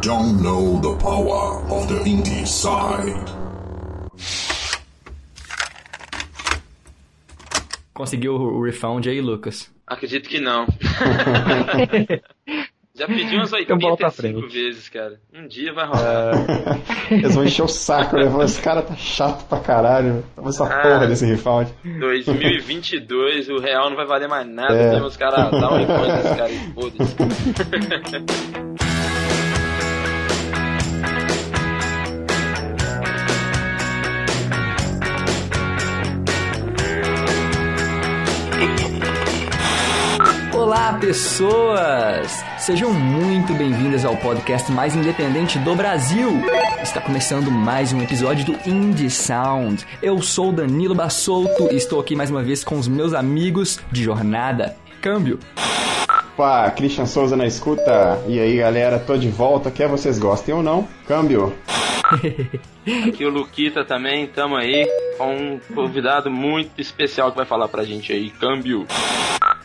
don't know the power of the indie side. Conseguiu o refund aí, Lucas? Acredito que não. Já pedi umas Então bola pra 85 frente. vezes, cara. Um dia vai rolar. Eles vão encher o saco, né? Esse cara tá chato pra caralho. Toma essa Ah. porra desse refund. 2022, o real não vai valer mais nada. É. Os caras, dá um refund nesse cara e foda-se. Olá, pessoas! Sejam muito bem-vindas ao podcast mais independente do Brasil. Está começando mais um episódio do Indie Sound. Eu sou Danilo Bassolto e estou aqui mais uma vez com os meus amigos de jornada. Câmbio. Opa, Christian Souza na escuta. E aí, galera, tô de volta. Quer vocês gostem ou não? Câmbio. Aqui o Luquita também, tamo aí com um convidado muito especial que vai falar pra gente aí, câmbio.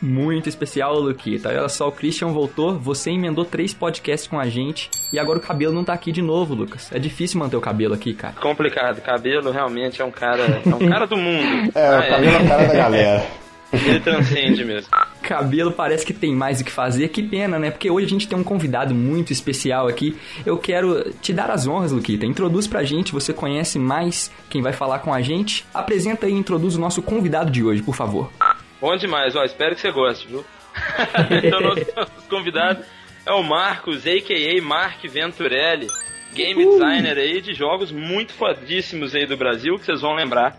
Muito especial, Luquita. Olha só, o Christian voltou, você emendou três podcasts com a gente e agora o cabelo não tá aqui de novo, Lucas. É difícil manter o cabelo aqui, cara. Complicado, cabelo realmente é um cara, é um cara do mundo. É, Ah, o cabelo é a cara da galera. Ele transcende mesmo. Cabelo parece que tem mais o que fazer, que pena, né? Porque hoje a gente tem um convidado muito especial aqui. Eu quero te dar as honras, Luquita. Introduz pra gente, você conhece mais quem vai falar com a gente. Apresenta e introduz o nosso convidado de hoje, por favor. Bom demais, ó, espero que você goste, viu? então, nosso, nosso convidado é o Marcos, a.k.a. Mark Venturelli, game designer aí de jogos muito fodíssimos aí do Brasil, que vocês vão lembrar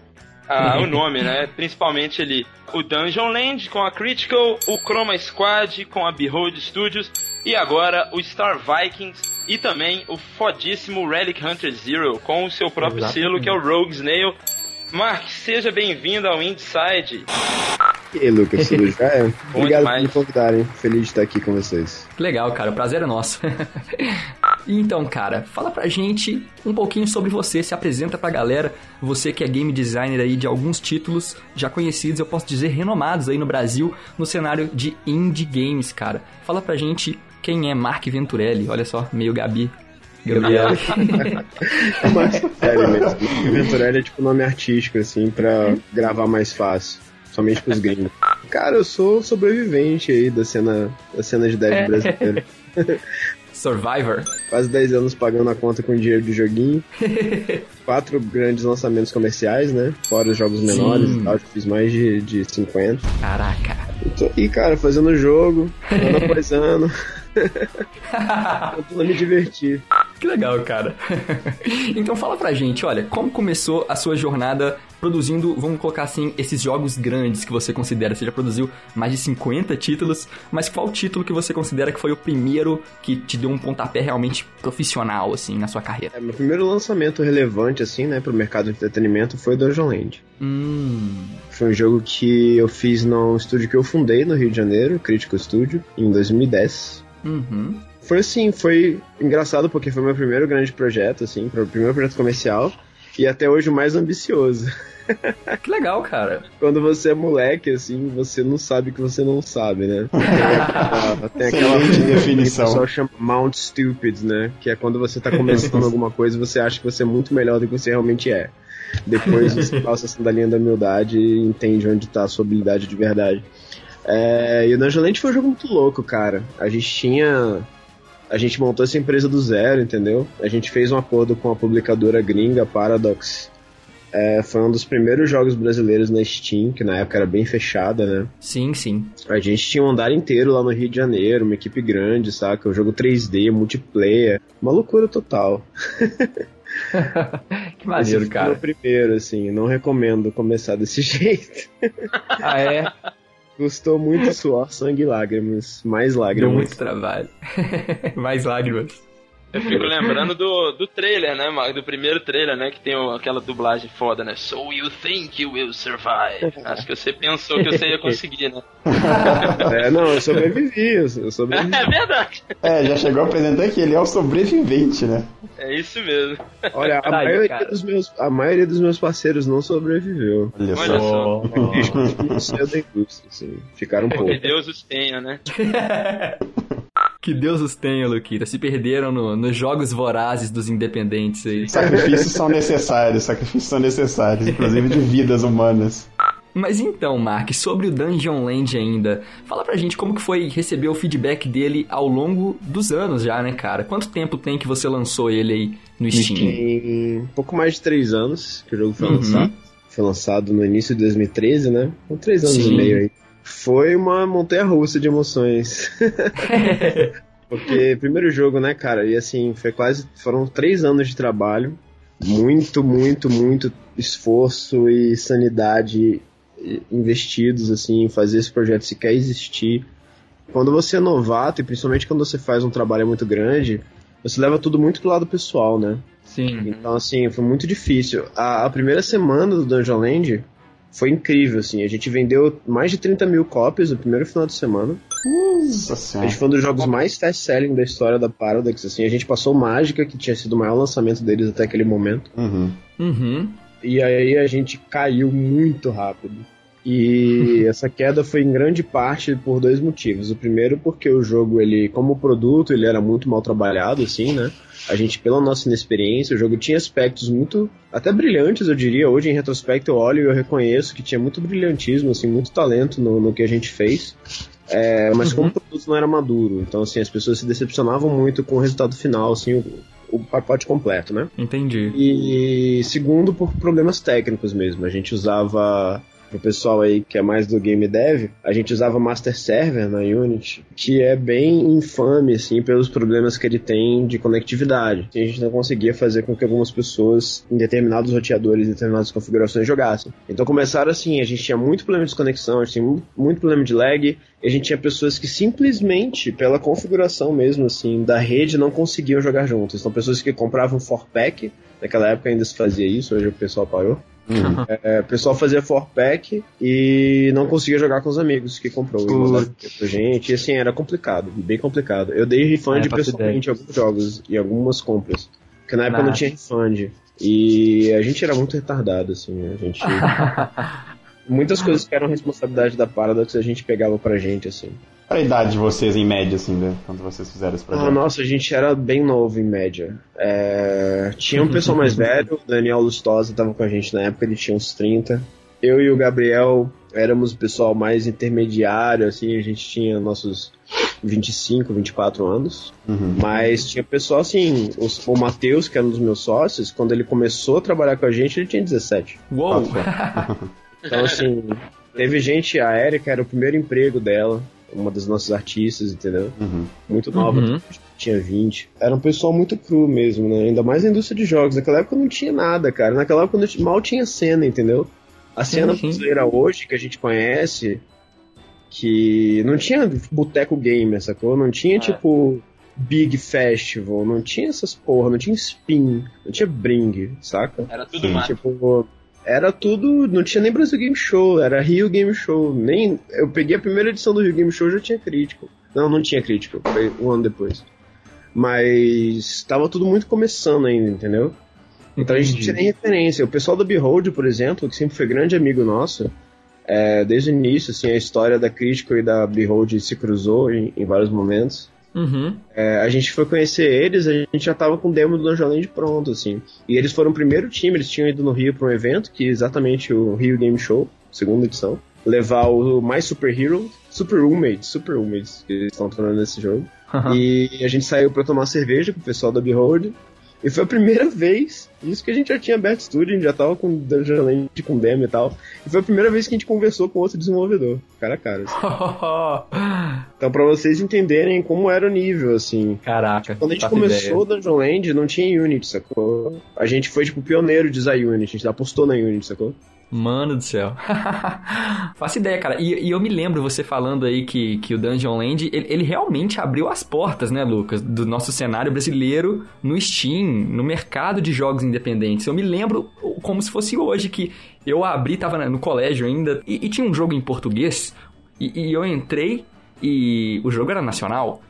ah, o nome, né? Principalmente ali o Dungeon Land com a Critical, o Chroma Squad com a Behold Studios e agora o Star Vikings e também o fodíssimo Relic Hunter Zero com o seu próprio Exatamente. selo que é o Rogue Snail. Mark, seja bem-vindo ao Inside. E aí, Lucas, tudo jóia? Obrigado demais. por me convidarem. Feliz de estar aqui com vocês. Legal, cara. O prazer é nosso. então, cara, fala pra gente um pouquinho sobre você. Se apresenta pra galera. Você que é game designer aí de alguns títulos já conhecidos, eu posso dizer renomados aí no Brasil, no cenário de indie games, cara. Fala pra gente quem é Mark Venturelli. Olha só, meio Gabi. Gabriel. É mais sério mesmo. Venturelli é tipo nome artístico, assim, pra gravar mais fácil. Somente pros gringos. Cara, eu sou sobrevivente aí da cena, da cena de dev brasileira. Survivor. Quase 10 anos pagando a conta com dinheiro de joguinho. Quatro grandes lançamentos comerciais, né? Fora os jogos menores Sim. e tal. Fiz mais de, de 50. Caraca. Eu tô aí, cara, fazendo jogo, ano após ano. Tentando me divertir. Que legal, cara. então fala pra gente, olha, como começou a sua jornada produzindo, vamos colocar assim, esses jogos grandes que você considera? Você já produziu mais de 50 títulos, mas qual título que você considera que foi o primeiro que te deu um pontapé realmente profissional, assim, na sua carreira? É, meu primeiro lançamento relevante, assim, né, pro mercado de entretenimento foi Dungeon Land. Hum. Foi um jogo que eu fiz num estúdio que eu fundei no Rio de Janeiro, Critical Studio, em 2010. Uhum. Foi assim, foi engraçado porque foi meu primeiro grande projeto, assim, meu primeiro projeto comercial e até hoje o mais ambicioso. Que legal, cara. Quando você é moleque, assim, você não sabe que você não sabe, né? Tem aquela, tem aquela Excelente que o definição. pessoal chama Mount Stupid, né? Que é quando você tá começando alguma coisa e você acha que você é muito melhor do que você realmente é. Depois você passa essa linha da humildade e entende onde tá a sua habilidade de verdade. É, e o Dungeon Land foi um jogo muito louco, cara. A gente tinha. A gente montou essa empresa do zero, entendeu? A gente fez um acordo com a publicadora gringa Paradox. É, foi um dos primeiros jogos brasileiros na Steam, que na época era bem fechada, né? Sim, sim. A gente tinha um andar inteiro lá no Rio de Janeiro, uma equipe grande, saca? Um jogo 3D, multiplayer. Uma loucura total. que maneiro, Esse foi cara. o primeiro, assim. Não recomendo começar desse jeito. Ah, é? Custou muito suor, sangue e lágrimas. Mais Deu lágrimas. muito trabalho. Mais lágrimas. Eu fico lembrando do, do trailer, né, Mark? Do primeiro trailer, né? Que tem o- aquela dublagem foda, né? So you think you will survive. Acho que você pensou que você ia conseguir, né? É, não, eu sobrevivi, eu sobrevivi. É verdade. É, já chegou a apresentar que ele é o sobrevivente, né? É isso mesmo. Olha, a, maioria cara. dos meus, a maioria dos meus parceiros não sobreviveu. Olha, Olha só. só. Eles continuam cedo da indústria, assim. Ficaram um pouco. Que Deus os tenha, né? Que Deus os tenha, Luquita. Se perderam no- nos jogos vorazes dos independentes aí. Sacrifícios são necessários, sacrifícios são necessários, inclusive de vidas humanas. Mas então, Mark, sobre o Dungeon Land ainda, fala pra gente como que foi receber o feedback dele ao longo dos anos já, né, cara? Quanto tempo tem que você lançou ele aí no Steam? Tem um pouco mais de três anos que o jogo foi Uhum. lançado. Foi lançado no início de 2013, né? Com três anos Sim. e meio aí. Foi uma montanha russa de emoções. Porque primeiro jogo, né, cara? E assim, foi quase. Foram três anos de trabalho. Muito, muito, muito esforço e sanidade investidos, assim, em fazer esse projeto sequer existir. Quando você é novato, e principalmente quando você faz um trabalho muito grande, você leva tudo muito pro lado pessoal, né? Sim. Então, assim, foi muito difícil. A, a primeira semana do Dungeon Land foi incrível, assim. A gente vendeu mais de 30 mil cópias no primeiro final de semana. Nossa A senhora. gente foi um dos jogos mais fast-selling da história da Paradox, assim. A gente passou Mágica, que tinha sido o maior lançamento deles até aquele momento. Uhum. Uhum. E aí a gente caiu muito rápido. E essa queda foi em grande parte por dois motivos. O primeiro porque o jogo, ele, como produto, ele era muito mal trabalhado, assim, né? A gente, pela nossa inexperiência, o jogo tinha aspectos muito, até brilhantes, eu diria. Hoje, em retrospecto, eu olho e eu reconheço que tinha muito brilhantismo, assim, muito talento no, no que a gente fez. É, mas como o produto não era maduro, então, assim, as pessoas se decepcionavam muito com o resultado final, assim, o, o pacote completo, né? Entendi. E segundo, por problemas técnicos mesmo. A gente usava, pro pessoal aí que é mais do game dev, a gente usava Master Server na Unity, que é bem infame, assim, pelos problemas que ele tem de conectividade. A gente não conseguia fazer com que algumas pessoas em determinados roteadores, em determinadas configurações jogassem. Então começaram assim, a gente tinha muito problema de desconexão, a gente tinha mu- muito problema de lag, a gente tinha pessoas que simplesmente, pela configuração mesmo, assim, da rede, não conseguiam jogar juntas. Então pessoas que compravam 4-pack, naquela época ainda se fazia isso, hoje o pessoal parou. Uhum. É, o pessoal fazia 4-pack e não conseguia jogar com os amigos que comprou. E pra gente, e assim, era complicado, bem complicado. Eu dei refund É, pessoalmente em alguns jogos e algumas compras. Porque na época não Nossa. tinha refund. E a gente era muito retardado, assim, a gente... Muitas coisas que eram responsabilidade da Paradox a gente pegava pra gente, assim. Qual a idade de vocês em média, assim, né, quando vocês fizeram esse Ah, projeto? nossa, a gente era bem novo em média. É, Tinha um pessoal mais velho, o Daniel Lustosa estava com a gente na época, ele tinha uns 30. Eu e o Gabriel éramos o pessoal mais intermediário, assim, a gente tinha nossos 25, 24 anos. Uhum. Mas tinha pessoal assim, os- o Matheus, que era um dos meus sócios, quando ele começou a trabalhar com a gente, ele tinha 17. Uou! Então, assim, teve gente, a Erika era o primeiro emprego dela, uma das nossas artistas, entendeu? Uhum. Muito nova, Uhum. tinha 20. Era um pessoal muito cru mesmo, né? Ainda mais na indústria de jogos. Naquela época não tinha nada, cara. Naquela época não tinha- mal tinha cena, entendeu? A cena sim. brasileira hoje, que a gente conhece, que não tinha boteco gamer, sacou? Não tinha, tipo, Big Festival, não tinha essas porra, não tinha Spin, não tinha Bring, saca? Era tudo Sim. mato. Tipo, era tudo. Não tinha nem Brasil Game Show, era Rio Game Show. Nem. Eu peguei a primeira edição do Rio Game Show já tinha crítico. Não, não tinha crítico, foi um ano depois. Mas tava tudo muito começando ainda, entendeu? Então a gente tinha nem referência. O pessoal do Behold, por exemplo, que sempre foi grande amigo nosso, é, desde o início, assim, a história da Critical e da Behold se cruzou em, em vários momentos. Uhum. É, a gente foi conhecer eles, a gente já tava com o demo do Dungeon Land pronto, assim. E eles foram o primeiro time, eles tinham ido no Rio para um evento, que é exatamente o Rio Game Show, segunda edição. Levar o mais Super Hero, Super Roommates, Super Roommates, que eles estão tornando nesse jogo. E a gente saiu pra tomar cerveja com o pessoal da Behold. E foi a primeira vez, isso que a gente já tinha aberto estúdio, a gente já tava com Dungeon Land com demo e tal. E foi a primeira vez que a gente conversou com outro desenvolvedor, cara a cara. assim. Então pra vocês entenderem como era o nível, assim. Caraca. Quando a gente faço começou ideia. o Dungeon Land, não tinha Unity, sacou? A gente foi, tipo, pioneiro de usar Unity, a gente apostou na Unity, sacou? Mano do céu. Faço ideia, cara. E, e eu me lembro você falando aí que, que o Dungeon Land, ele, ele realmente abriu as portas, né, Lucas, do nosso cenário brasileiro no Steam, no mercado de jogos independentes. Eu me lembro como se fosse hoje que eu abri, tava no colégio ainda, e, e tinha um jogo em português, e, e eu entrei e o jogo era nacional.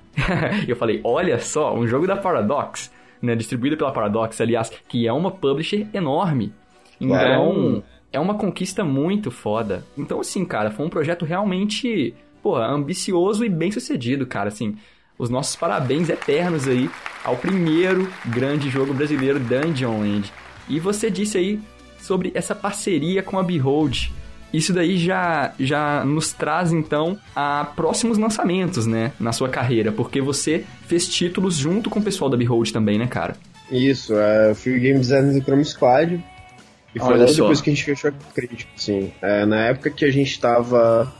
E eu falei, olha só, um jogo da Paradox, né, distribuído pela Paradox, aliás, que é uma publisher enorme. Então. É uma conquista muito foda. Então, assim, cara, foi um projeto realmente, pô, ambicioso e bem sucedido, cara, assim. os nossos parabéns eternos aí ao primeiro grande jogo brasileiro Dungeon Land. E você disse aí sobre essa parceria com a Behold. Isso daí já, já nos traz então a próximos lançamentos, né, na sua carreira, porque você fez títulos junto com o pessoal da Behold também, né, cara? Isso, é, fui game designer do Chrome Squad. E foi Olha depois que a gente fechou a crítica, assim. É, na época que a gente tava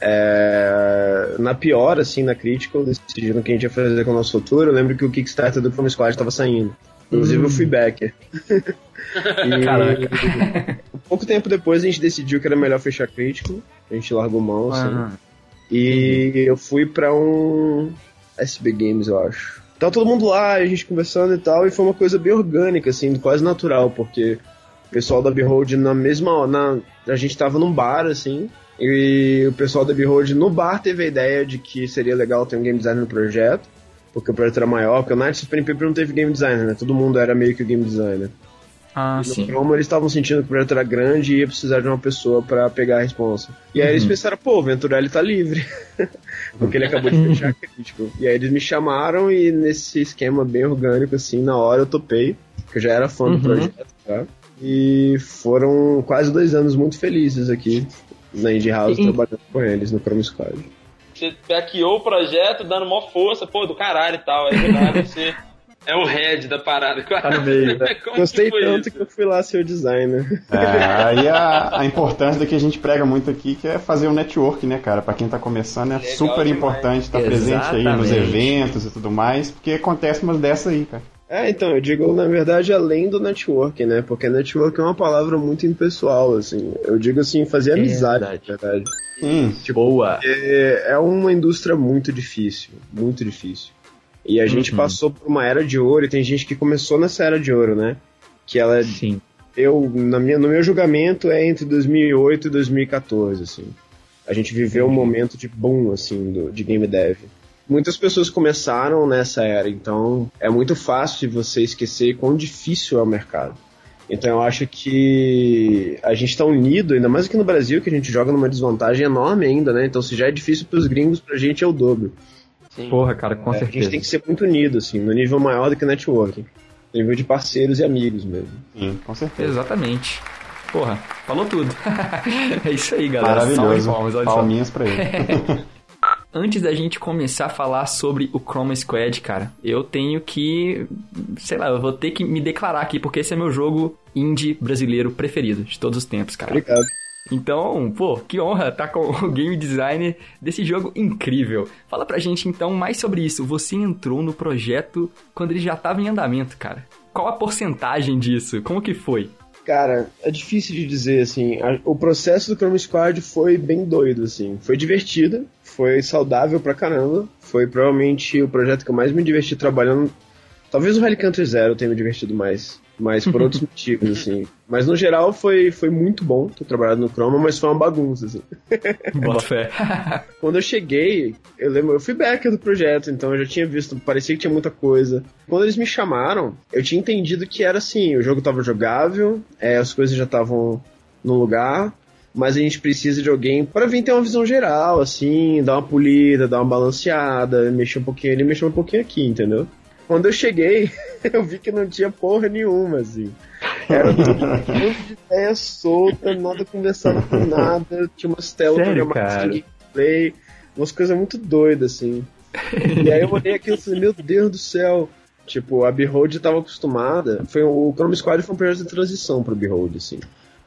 é, na pior, assim, na Critical, decidindo o que a gente ia fazer com o nosso futuro, eu lembro que o Kickstarter do Chrome Squad tava saindo. Inclusive eu fui backer. e, Caraca. pouco tempo depois a gente decidiu que era melhor fechar a Critical. A gente largou mão, assim. Ah, E eu fui pra um SB Games, eu acho. Tava todo mundo lá, a gente conversando e tal, e foi uma coisa bem orgânica, assim, quase natural, porque pessoal da Behold na mesma. Na, a gente tava num bar, assim, e o pessoal da Behold no bar teve a ideia de que seria legal ter um game designer no projeto, porque o projeto era maior, porque o Pen and Paper não teve game designer, né? Todo mundo era meio que o game designer. ah No sim. Chroma eles estavam sentindo que o projeto era grande e ia precisar de uma pessoa pra pegar a responsa. E aí Uhum. eles pensaram, pô, o Venturelli tá livre. Porque ele acabou de fechar a crítico. E aí eles me chamaram e nesse esquema bem orgânico, assim, na hora eu topei, que eu já era fã Uhum. do projeto, tá? E foram quase dois anos muito felizes aqui na Indie House E- trabalhando com eles no Chrome Squad. Você hackeou o projeto, dando mó força, pô, do caralho e tal. Aí do nada você é o head da parada. Tá no meio, né? Gostei que tanto isso? que eu fui lá ser o designer. É, aí a, a importância que a gente prega muito aqui, que é fazer o network, né, cara? Pra quem tá começando é Legal super demais. importante estar presente aí nos eventos e tudo mais, porque acontece umas dessas aí, cara. É, então, eu digo, na verdade, além do network, né? Porque network é uma palavra muito impessoal, assim. Eu digo assim, fazer amizade, verdade. na verdade. Sim, Boa. É, é uma indústria muito difícil, muito difícil. E a gente Uhum. passou por uma era de ouro, e tem gente que começou nessa era de ouro, né? Que ela, Sim. eu, na minha, no meu julgamento, é entre 2008 e 2014, assim. A gente viveu um momento de boom, assim, do, de game dev. Muitas pessoas começaram nessa era, então é muito fácil de você esquecer quão difícil é o mercado. Então eu acho que a gente tá unido, ainda mais aqui no Brasil, que a gente joga numa desvantagem enorme ainda, né? Então se já é difícil pros gringos, pra gente é o dobro. Sim. Porra, cara, com É, a certeza. gente tem que ser muito unido, assim, no nível maior do que networking. No nível de parceiros e amigos mesmo. sim, com certeza. Exatamente. Porra, falou tudo. é isso aí, galera. Salve Maravilhoso. palmas. Palminhas pra ele. Antes da gente começar a falar sobre o Chroma Squad, cara, eu tenho que, sei lá, eu vou ter que me declarar aqui, porque esse é meu jogo indie brasileiro preferido de todos os tempos, cara. Obrigado. Então, pô, que honra estar com o game designer desse jogo incrível. Fala pra gente então mais sobre isso. Você entrou no projeto quando ele já estava em andamento, cara. Qual a porcentagem disso? Como que foi? Cara, é difícil de dizer, assim. a- o processo do Chrome Squad foi bem doido, assim. Foi divertido, foi saudável pra caramba. Foi provavelmente o projeto que eu mais me diverti trabalhando. Talvez o Rally Country Zero tenha me divertido mais. Mas por outros motivos, assim. Mas no geral foi, foi muito bom ter trabalhado no Chroma, mas foi uma bagunça, assim. Bota fé. Quando eu cheguei, eu lembro, eu fui backer do projeto, então eu já tinha visto, parecia que tinha muita coisa. Quando eles me chamaram, eu tinha entendido que era assim, o jogo tava jogável, é, as coisas já estavam no lugar, mas a gente precisa de alguém para vir ter uma visão geral, assim, dar uma polida, dar uma balanceada, mexer um pouquinho ali, mexer um pouquinho aqui, entendeu? Quando eu cheguei, eu vi que não tinha porra nenhuma, assim. Era tudo um monte de ideia solta, nada conversado com nada, tinha umas telas programadas de gameplay, umas coisas muito doidas, assim. E aí eu olhei aquilo e falei, meu Deus do céu. Tipo, a Behold tava acostumada. Foi, o Chrome Squad foi um projeto de transição pro Behold, assim.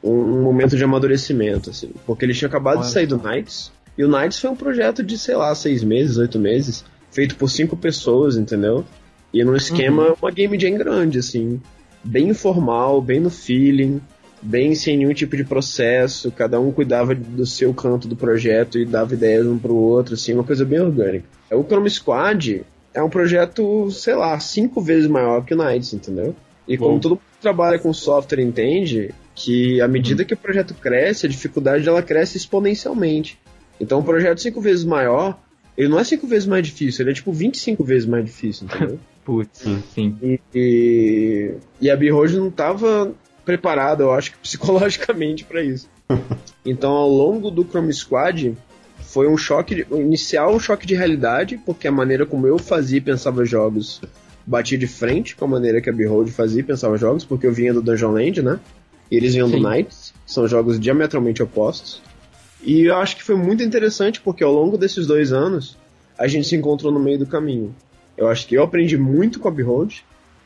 Um, um momento de amadurecimento, assim. Porque eles tinham acabado de sair do Knights. E o Knights foi um projeto de, sei lá, seis meses, oito meses. Feito por cinco pessoas, entendeu? E num esquema, uma game jam grande, assim. Bem informal, bem no feeling. Bem sem nenhum tipo de processo. Cada um cuidava do seu canto do projeto e dava ideias um pro outro, assim. Uma coisa bem orgânica. O Chrome Squad é um projeto, sei lá, cinco vezes maior que o Knights, entendeu? E como Bom. todo mundo que trabalha com software entende, que à medida que o projeto cresce, a dificuldade dela cresce exponencialmente. Então, um projeto cinco vezes maior, ele não é cinco vezes mais difícil, ele é tipo 25 vezes mais difícil, entendeu? Putz, sim. e, e, e a Behold não estava preparada, eu acho que psicologicamente para isso. Então, ao longo do Chrome Squad, foi um choque, de, inicial um choque de realidade, porque a maneira como eu fazia e pensava jogos batia de frente com a maneira que a Behold fazia e pensava jogos, porque eu vinha do Dungeon Land, né? E eles vinham Sim. do Knights, são jogos diametralmente opostos. E eu acho que foi muito interessante, porque ao longo desses dois anos, a gente se encontrou no meio do caminho. Eu acho que eu aprendi muito com a Behold,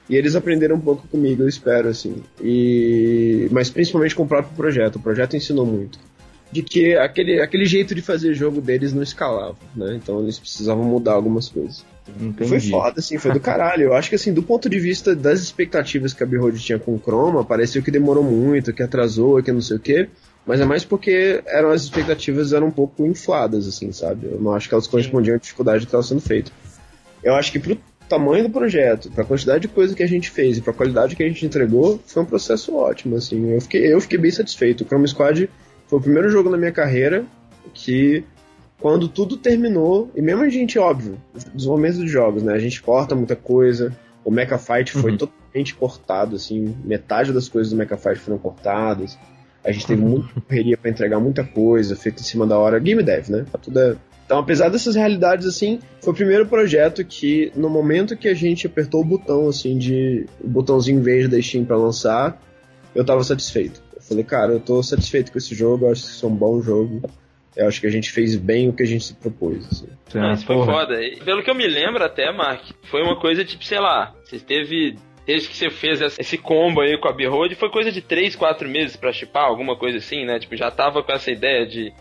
e eles aprenderam um pouco comigo, eu espero, assim. E... Mas principalmente com o próprio projeto. O projeto ensinou muito. De que aquele, aquele jeito de fazer jogo deles não escalava, né? Então eles precisavam mudar algumas coisas. Entendi. Foi foda, assim, foi do caralho. Eu acho que, assim, do ponto de vista das expectativas que a Behold tinha com o Chroma, pareceu que demorou muito, que atrasou, que não sei o quê. Mas é mais porque eram as expectativas eram um pouco infladas, assim, sabe? Eu não acho que elas correspondiam à dificuldade que estava sendo feita. Eu acho que pro tamanho do projeto, pra quantidade de coisa que a gente fez e pra qualidade que a gente entregou, foi um processo ótimo, assim. Eu fiquei, eu fiquei bem satisfeito. O Chrome Squad foi o primeiro jogo na minha carreira que quando tudo terminou, e mesmo a gente, óbvio, desenvolvimento de jogos, né? A gente corta muita coisa. O Mecha Fight foi uhum. totalmente cortado, assim, metade das coisas do Mecha Fight foram cortadas. A gente teve muita correria para entregar muita coisa, feita em cima da hora. Game Dev, né? Tá tudo é... Então, apesar dessas realidades, assim, foi o primeiro projeto que, no momento que a gente apertou o botão, assim, de. o botãozinho verde da Steam pra lançar, eu tava satisfeito. Eu falei, cara, eu tô satisfeito com esse jogo, eu acho que isso é um bom jogo. Eu acho que a gente fez bem o que a gente se propôs. Assim. Não, isso foi foda. E, pelo que eu me lembro até, Mark, foi uma coisa tipo, sei lá, você teve. Desde que você fez esse combo aí com a Behold, foi coisa de 3, 4 meses pra chipar, alguma coisa assim, né? Tipo, já tava com essa ideia de.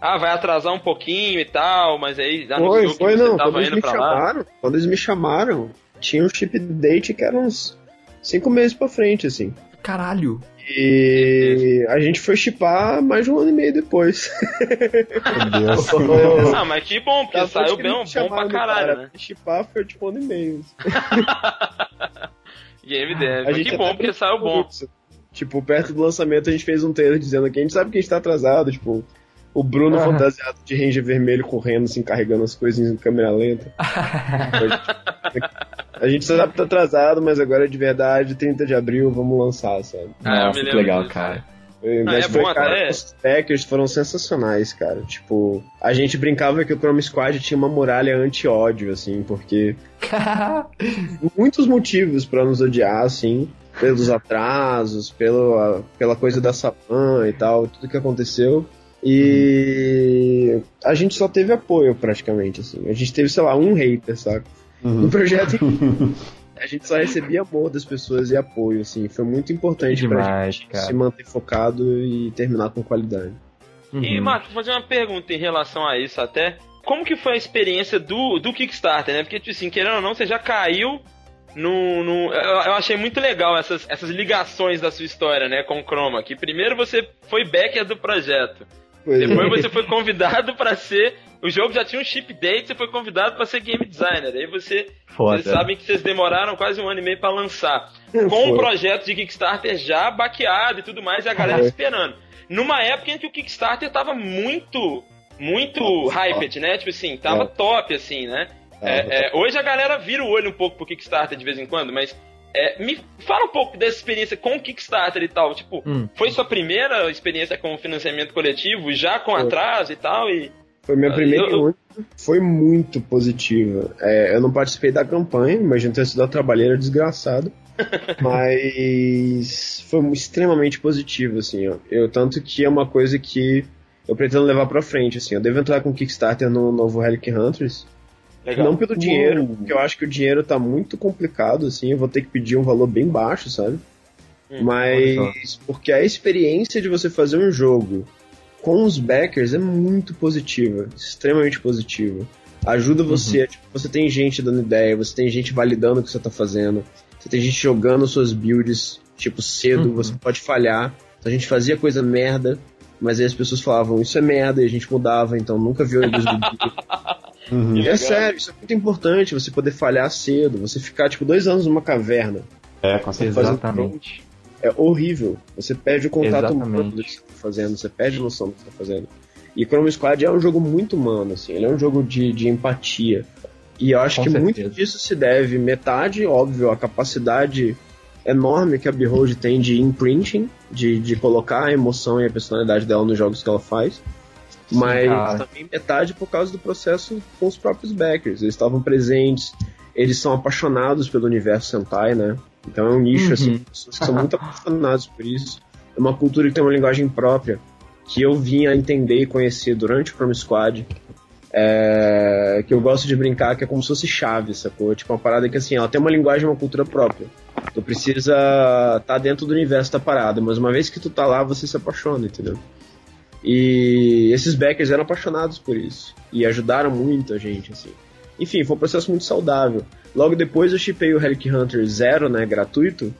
Ah, vai atrasar um pouquinho e tal, mas aí já foi, foi, não. tava quando indo pra chamaram, lá. Quando eles me chamaram, tinha um chip date que era uns 5 meses pra frente, assim. Caralho! E a gente foi chipar mais de um ano e meio depois. Meu Deus. ah, mas que bom, porque saiu bem, bom pra caralho, cara. né? Chipar foi tipo um ano e meio. Game Dev. Mas que bom, porque saiu bom. Tipo, perto do lançamento a gente fez um trailer dizendo que a gente sabe que a gente tá atrasado, tipo, o Bruno fantasiado de Ranger vermelho correndo, assim, carregando as coisas em câmera lenta. A gente só sabe que tá atrasado, mas agora é de verdade, 30 de abril, vamos lançar, sabe? Ah, Nossa, que legal, disso. cara. Mas ah, é foi, bom, cara, até... os Packers foram sensacionais, cara. Tipo, a gente brincava que o Chrome Squad tinha uma muralha anti-ódio, assim, porque. muitos motivos para nos odiar, assim, pelos atrasos, pelo, pela coisa da Sapan e tal, tudo que aconteceu. E a gente só teve apoio praticamente, assim. A gente teve, sei lá, um hater, saca? Uhum. No projeto a gente só recebia amor das pessoas e apoio, assim. Foi muito importante Demais, pra gente cara. se manter focado e terminar com qualidade. Uhum. E, Marcos, vou fazer uma pergunta em relação a isso até. Como que foi a experiência do, do Kickstarter, né? Porque, tipo assim, querendo ou não, você já caiu no, no, eu, eu, achei muito legal essas, essas ligações da sua história, né, com o Chroma. Que primeiro você foi backer do projeto. Pois Depois é. você foi convidado para ser o jogo já tinha um chip date, você foi convidado para ser game designer. Aí você, Foda. vocês sabem que vocês demoraram quase um ano e meio para lançar. Com o um projeto de Kickstarter já baqueado e tudo mais, e a galera Foi. esperando. Numa época em que o Kickstarter tava muito, muito hyped, né? Tipo assim, tava é. top, assim, né? É, é, hoje a galera vira o olho um pouco pro Kickstarter de vez em quando, mas é, me fala um pouco dessa experiência com o Kickstarter e tal. Tipo, hum. foi sua primeira experiência com financiamento coletivo, já com atraso e tal? E foi minha primeira eu, foi muito positiva. É, eu não participei da campanha, imagino ter sido uma trabalheira desgraçada. mas foi extremamente positivo, assim, ó. Eu, tanto que é uma coisa que eu pretendo levar pra frente, assim. Eu devo entrar com o Kickstarter no novo Relic Hunters. Legal. Não pelo dinheiro, porque eu acho que o dinheiro tá muito complicado, assim. Eu vou ter que pedir um valor bem baixo, sabe? Hum, mas porque a experiência de você fazer um jogo com os backers é muito positiva, extremamente positiva. Ajuda uhum. você, uhum. tipo, você tem gente dando ideia, você tem gente validando o que você tá fazendo, você tem gente jogando suas builds, tipo, cedo, uhum. você pode falhar. A gente fazia coisa merda, mas aí as pessoas falavam, isso é merda, e a gente mudava, então nunca viu eles do uhum. É sério, isso é muito importante, você poder falhar cedo, você ficar, tipo, dois anos numa caverna. É, com certeza. Exatamente é horrível. Você perde o contato humano fazendo, você perde noção do que você tá fazendo. E Chrome Squad é um jogo muito humano, assim, ele é um jogo de, de empatia. E eu acho Com que certeza. muito disso se deve, metade, óbvio, a capacidade enorme que a Behold tem de imprinting, de, de colocar a emoção e a personalidade dela nos jogos que ela faz. Mas cara. também metade por causa do processo com os próprios backers. Eles estavam presentes, eles são apaixonados pelo universo Sentai, né? Então é um nicho, Uhum. assim, pessoas que são muito apaixonadas por isso. É uma cultura que tem uma linguagem própria, que eu vim a entender e conhecer durante o Chrome Squad. É, que eu gosto de brincar que é como se fosse chave, sacou? Tipo, uma parada que assim, ela tem uma linguagem, uma cultura própria. Tu precisa estar tá dentro do universo da parada, mas uma vez que tu tá lá, você se apaixona, entendeu? E esses backers eram apaixonados por isso. E ajudaram muito a gente, assim. Enfim, foi um processo muito saudável. Logo depois eu chipei o Relic Hunter Zero, né, gratuito,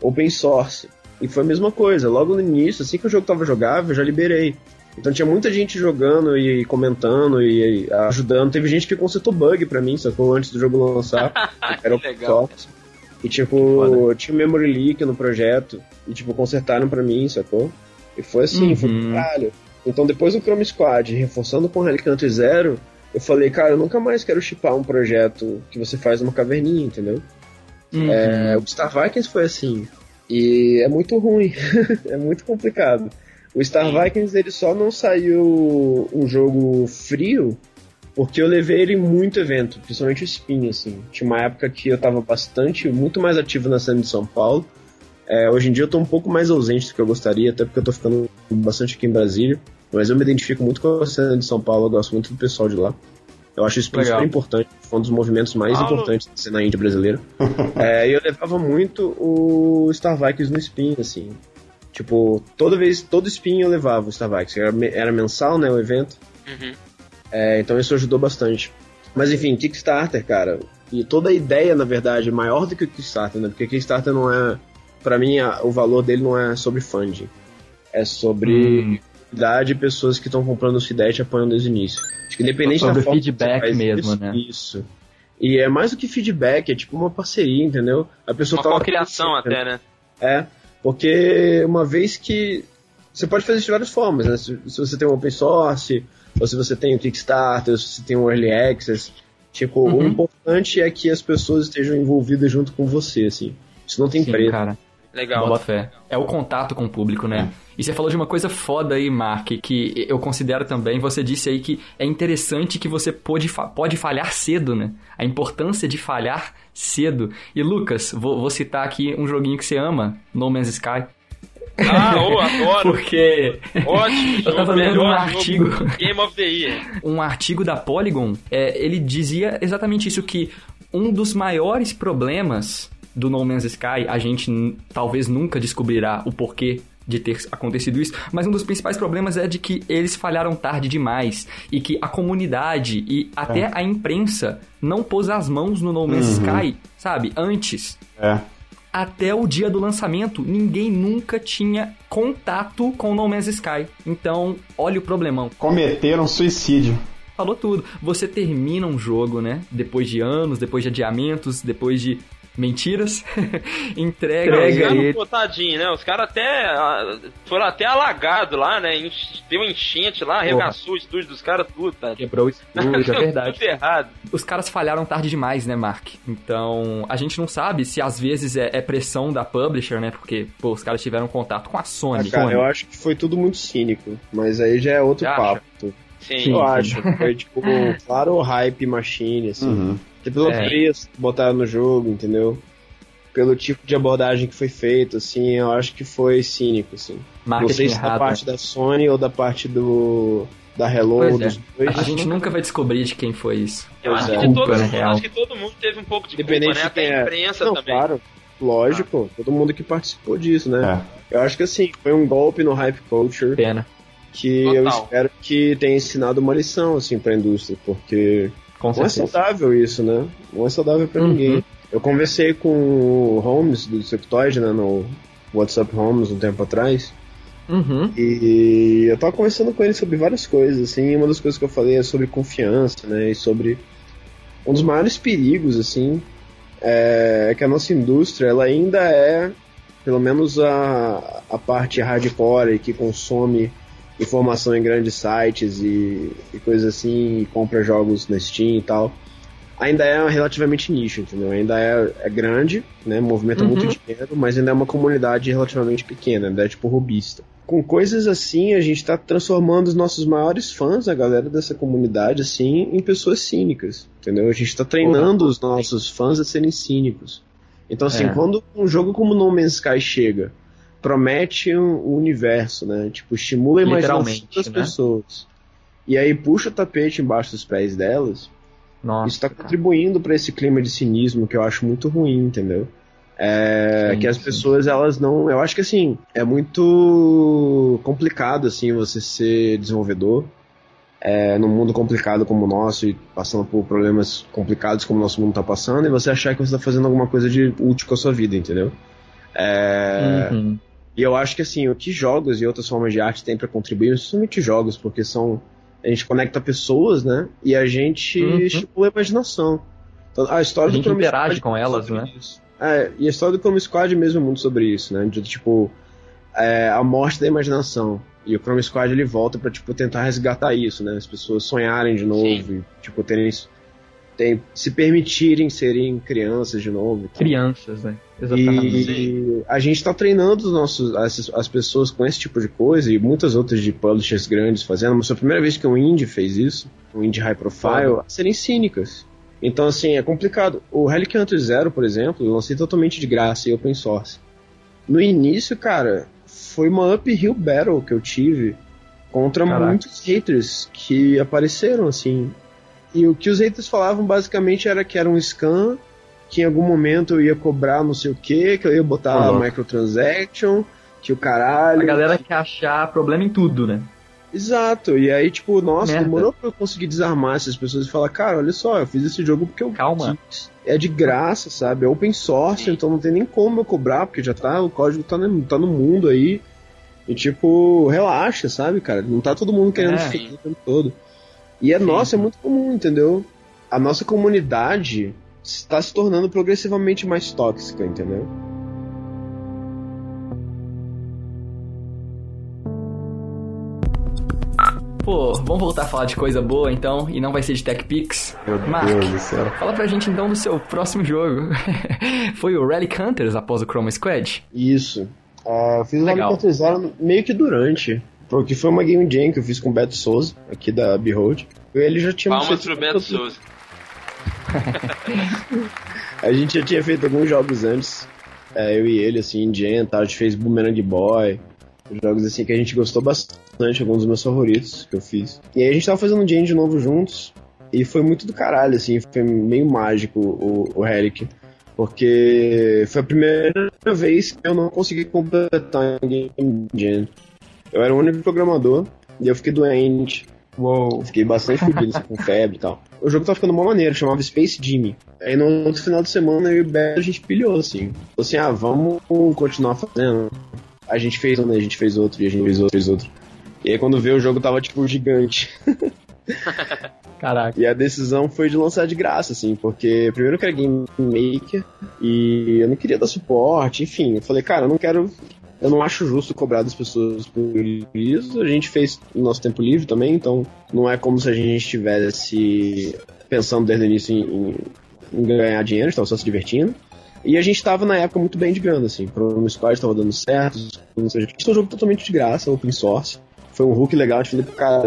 open source. E foi a mesma coisa. Logo no início, assim que o jogo tava jogável, eu já liberei. Então tinha muita gente jogando e comentando e ajudando. Teve gente que consertou bug pra mim, sacou? Antes do jogo lançar. Era legal. source. E tipo, tinha um memory leak no projeto. E tipo, consertaram pra mim, sacou? E foi assim, foi Uhum. do caralho. Então depois do Chrome Squad, reforçando com o Hunter Zero, eu falei, cara, eu nunca mais quero chipar um projeto que você faz numa caverninha, entendeu? Uhum. É, o Star Vikings foi assim. E é muito ruim. é muito complicado. O Star Vikings ele só não saiu um jogo frio porque eu levei ele em muito evento, principalmente o Spin, assim. Tinha uma época que eu tava bastante, muito mais ativo na cena de São Paulo. É, hoje em dia eu tô um pouco mais ausente do que eu gostaria, até porque eu tô ficando bastante aqui em Brasília. Mas eu me identifico muito com a cena de São Paulo, eu gosto muito do pessoal de lá. Eu acho o Spin Legal. super importante, foi um dos movimentos mais Paulo. importantes da cena índia brasileira. É, e eu levava muito o Star Vikings no Spin, assim. Tipo, toda vez, todo Spin eu levava o Star Vikings. Era, era mensal, né, o evento. Uhum. É, então isso ajudou bastante. Mas enfim, Kickstarter, cara. E toda a ideia, na verdade, é maior do que o Kickstarter, né? Porque Kickstarter não é. Pra mim, a- o valor dele não é sobre funding. É sobre Hum. comunidade e pessoas que estão comprando sua ideia e te apoiando desde o início. Acho que independente Sobre da forma feedback faz mesmo, isso, né? Isso. E é mais do que feedback, é tipo uma parceria, entendeu? A pessoa Uma tá você, até, né? é, porque uma vez que. Você pode fazer isso de várias formas, né? Se, se você tem um open source, ou se você tem o Kickstarter, ou se você tem um Early Access. Tipo, o Uhum. importante é que as pessoas estejam envolvidas junto com você, assim. Isso não tem Sim, preço. cara. Legal. Bota fé. É o contato com o público, né? E você falou de uma coisa foda aí, Mark, que eu considero também. Você disse aí que é interessante que você pode, pode falhar cedo, né? A importância de falhar cedo. E Lucas, vou, vou citar aqui um joguinho que você ama, No Man's Sky. Ah, oh, adoro. Porque Ótimo. Eu tava lendo um artigo. Game of the Year. um artigo da Polygon, é, ele dizia exatamente isso, que um dos maiores problemas do No Man's Sky, a gente talvez nunca descobrirá o porquê de ter acontecido isso, mas um dos principais problemas é de que eles falharam tarde demais e que a comunidade e até a imprensa não pôs as mãos no No Man's Sky, sabe, antes. É. Até o dia do lançamento, ninguém nunca tinha contato com No Man's Sky. Então, olha o problemão Cometeram suicídio. falou tudo. Você termina um jogo, né? Depois de anos, depois de adiamentos, depois de mentiras, entrega Não, os ele. caras, pô, tadinho, né? Os caras até ah, foram até alagados lá, né? Deu enchente lá, arregaçou o estúdio dos caras tudo, tá? Quebrou o estúdio, é verdade. Tudo errado. Os caras falharam tarde demais, né, Mark? Então, a gente não sabe se às vezes é, é pressão da publisher, né? Porque, pô, os caras tiveram contato com a Ah, Sony. cara, Sony. eu acho que foi tudo muito cínico. Mas aí já é outro Você papo. Sim. Sim. Eu acho. Foi tipo, claro, o hype machine, assim. Uhum. Que pelo É. preço que botaram no jogo, entendeu? Pelo tipo de abordagem que foi feito, assim, eu acho que foi cínico, assim. Não Marketing sei se da errado. parte da Sony ou da parte do da Hello, Pois é. dos dois. A gente nunca vai descobrir de quem foi isso. Eu acho, é. que de todo Culpa, né, acho que todo mundo teve um pouco de culpa, Independente né? Até a é. imprensa Não, também. claro. Lógico, todo mundo que participou disso, né? É. Eu acho que assim, foi um golpe no hype culture Pena. que Total. eu espero que tenha ensinado uma lição, assim, pra indústria, porque Com não é saudável isso, né? Não é saudável pra Uhum. ninguém. Eu conversei com o Holmes do Sectoid, né, no WhatsApp Holmes um tempo atrás, Uhum. e eu tava conversando com ele sobre várias coisas, assim, e uma das coisas que eu falei é sobre confiança, né, e sobre um dos maiores perigos, assim, é que a nossa indústria, ela ainda é, pelo menos a, a parte hardcore que consome informação em grandes sites e, e coisas assim, e compra jogos na Steam e tal, ainda é relativamente nicho, entendeu? Ainda é, é grande, né? Movimenta Uhum. muito dinheiro, mas ainda é uma comunidade relativamente pequena, ainda é tipo robista. Com coisas assim, a gente tá transformando os nossos maiores fãs, a galera dessa comunidade, assim, em pessoas cínicas, entendeu? A gente tá treinando os nossos fãs a serem cínicos. Então, assim, É. quando um jogo como No Man's Sky chega, promete um, um universo, né? Tipo, estimula a imaginação das né? pessoas. E aí puxa o tapete embaixo dos pés delas, Nossa. isso está contribuindo para esse clima de cinismo que eu acho muito ruim, entendeu? É, Sim, que as sim. pessoas elas não, eu acho que assim é muito complicado assim você ser desenvolvedor é, num mundo complicado como o nosso e passando por problemas complicados como o nosso mundo está passando e você achar que você está fazendo alguma coisa de útil com a sua vida, entendeu? É, Uhum. E eu acho que assim, o que jogos e outras formas de arte têm para contribuir, principalmente jogos, porque são. A gente conecta pessoas, né? E a gente Uhum. estimula a imaginação. Então, a história A do gente Chrome interage Squad com elas, né? isso. É, e a história do Chrome Squad mesmo é muito sobre isso, né? De, tipo, é, a morte da imaginação. E o Chrome Squad ele volta pra, tipo, tentar resgatar isso, né? As pessoas sonharem de novo e, tipo, terem, isso- se permitirem serem crianças de novo. e tal. Crianças, né? Exatamente. E a gente está treinando os nossos, as, as pessoas com esse tipo de coisa e muitas outras de publishers grandes fazendo, mas foi a primeira vez que um indie fez isso, um indie high profile, a serem cínicas. Então, assim, é complicado. O Relic Hunter Zero, por exemplo, eu lancei totalmente de graça e open source. No início, cara, foi uma uphill battle que eu tive contra Caraca. muitos haters que apareceram, assim. E o que os haters falavam basicamente era que era um scam, que em algum momento eu ia cobrar não sei o que, que eu ia botar Uhum. microtransaction, que o caralho. A galera quer achar problema em tudo, né? Exato, e aí, tipo, nossa, Merda. demorou pra eu conseguir desarmar essas pessoas e falar, cara, olha só, eu fiz esse jogo porque eu Calma. quis. É de graça, sabe? É open source, Sim. então não tem nem como eu cobrar, porque já tá, o código tá no, tá no mundo aí. E tipo, relaxa, sabe, cara? Não tá todo mundo querendo É. o tempo todo. E é Sim. nossa, é muito comum, entendeu? A nossa comunidade está se tornando progressivamente mais tóxica, entendeu? Pô, vamos voltar a falar de coisa boa então, e não vai ser de Tech Pix. Meu Mark, Deus do céu. fala pra gente então do seu próximo jogo. Foi o Relic Hunters após o Chroma Squad? Isso. Eu fiz o. Rally Zero meio que durante. Porque foi uma Game Jam que eu fiz com o Beto Souza, aqui da Behold. Ele já tinha Palmas feito- pro Beto Souza. A gente já tinha feito alguns jogos antes. é, eu e ele, assim, em Jam, tá? a gente fez Boomerang Boy. Jogos assim que a gente gostou bastante, alguns dos meus favoritos que eu fiz. E aí a gente tava fazendo um Jam de novo juntos. E foi muito do caralho, assim, foi meio mágico o, o Relic. Porque foi a primeira vez que eu não consegui completar um Game Jam. Eu era o único programador, e eu fiquei doente. Uou. Fiquei bastante fudido, assim, com febre e tal. O jogo tava ficando uma maneira, chamava Space Jimmy. Aí no outro final de semana eu e o Beto a gente pilhou, assim. Falou assim, ah, vamos continuar fazendo. A gente fez um, né? A gente fez outro, e a gente fez outro, fez outro. E aí quando veio o jogo tava, tipo, gigante. Caraca. E a decisão foi de lançar de graça, assim, porque primeiro que era Game Maker e eu não queria dar suporte, enfim. Eu falei, cara, eu não quero. Eu não acho justo cobrar das pessoas por isso. A gente fez no nosso tempo livre também, então não é como se a gente estivesse pensando desde o início em, em- em ganhar dinheiro, a gente tava só se divertindo. E a gente tava na época muito bem de grana, assim. Pro Squad tava dando certo. Ou seja, a gente um jogo totalmente de graça, open source. Foi um hook legal, a gente pro cara,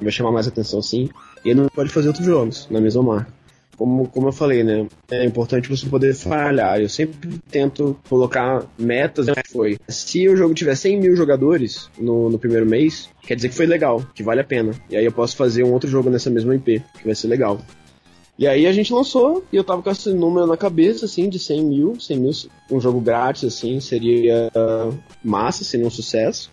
vai chamar mais atenção sim. E ele não pode fazer outros jogos na mesma marca. Como, como eu falei, né? É importante você poder falhar. Eu sempre tento colocar metas. né, Foi. Se o jogo tiver 100 mil jogadores no, no primeiro mês, quer dizer que foi legal, que vale a pena. E aí eu posso fazer um outro jogo nessa mesma IP, que vai ser legal. E aí a gente lançou, e eu tava com esse número na cabeça, assim, de 100 mil. 100 mil, um jogo grátis, assim, seria uh, massa, seria um sucesso.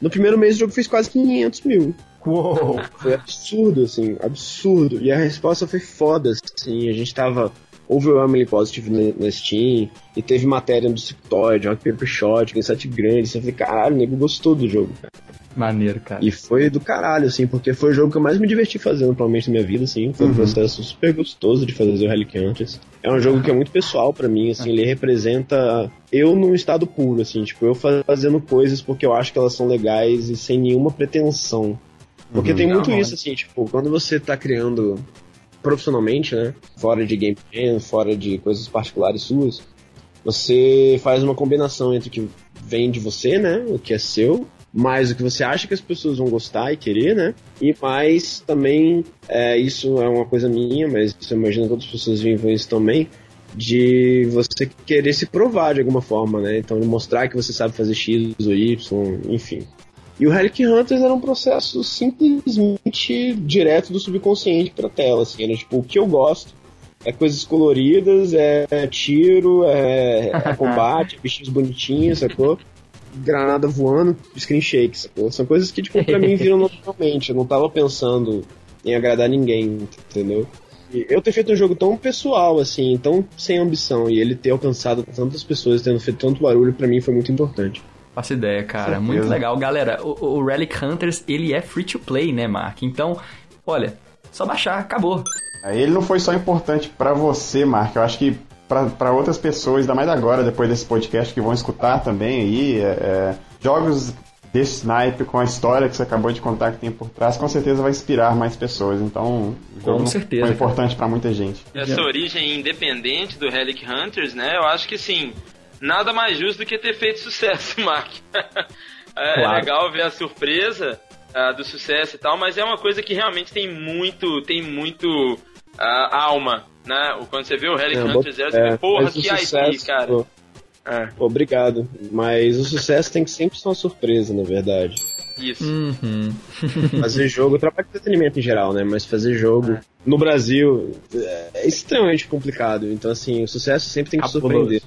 No primeiro mês o jogo fez quase 500 mil. Uou. Foi absurdo, assim, absurdo. E a resposta foi foda, assim. A gente tava overwhelmingly positive na, Steam. E teve matéria do Sectoid, Rock Paper Shot, em site grande. Eu falei, caralho, o nego gostou do jogo. cara. Maneiro, cara. E foi do caralho, assim, porque foi o jogo que eu mais me diverti fazendo, provavelmente, na minha vida, assim. Foi um processo super gostoso de fazer o Relic Hunters. É um jogo que é muito pessoal pra mim, assim, ele representa eu num estado puro, assim, tipo, eu fazendo coisas porque eu acho que elas são legais e sem nenhuma pretensão. Porque tem muito Não, isso, assim, tipo, quando você tá criando profissionalmente, né? Fora de game jam, fora de coisas particulares suas, você faz uma combinação entre o que vem de você, né? O que é seu, mais o que você acha que as pessoas vão gostar e querer, né? E mais também, é, isso é uma coisa minha, mas eu imagino que outras pessoas vivem isso também, de você querer se provar de alguma forma, né? Então mostrar que você sabe fazer X ou Y, enfim. E o Relic Hunters era um processo simplesmente direto do subconsciente pra tela, assim, era tipo, o que eu gosto é coisas coloridas, é, tiro, é, é combate, bichinhos bonitinhos, sacou? Granada voando, screen shake, sacou? São coisas que, tipo, pra mim viram naturalmente. Eu não tava pensando em agradar ninguém, entendeu? E eu ter feito um jogo tão pessoal, assim, tão sem ambição, e ele ter alcançado tantas pessoas, tendo feito tanto barulho, para mim foi muito importante. Faço ideia, cara. Muito legal. Galera, o, o Relic Hunters, ele é free to play, né, Mark? Então, olha, só baixar, acabou. Ele não foi só importante para você, Mark. Eu acho que para outras pessoas, ainda mais agora, depois desse podcast, que vão escutar também aí, é, é, jogos desse snipe com a história que você acabou de contar que tem por trás, com certeza vai inspirar mais pessoas. Então, o jogo com certeza, foi importante para muita gente. Essa origem independente do Relic Hunters, né? Eu acho que sim, nada mais justo do que ter feito sucesso, Mark. é, claro. é, legal ver a surpresa uh, do sucesso e tal, mas é uma coisa que realmente tem muito, tem muito uh, alma, né? Quando você vê o Relic é, Hunters, você é, porra, que sucesso, IP, cara. Pô. É. Obrigado. Mas o sucesso tem que sempre ser uma surpresa, na verdade. Isso. Uhum. fazer jogo, trabalho de entretenimento em geral, né? Mas fazer jogo é. no Brasil é extremamente complicado. Então, assim, o sucesso sempre tem que surpreender.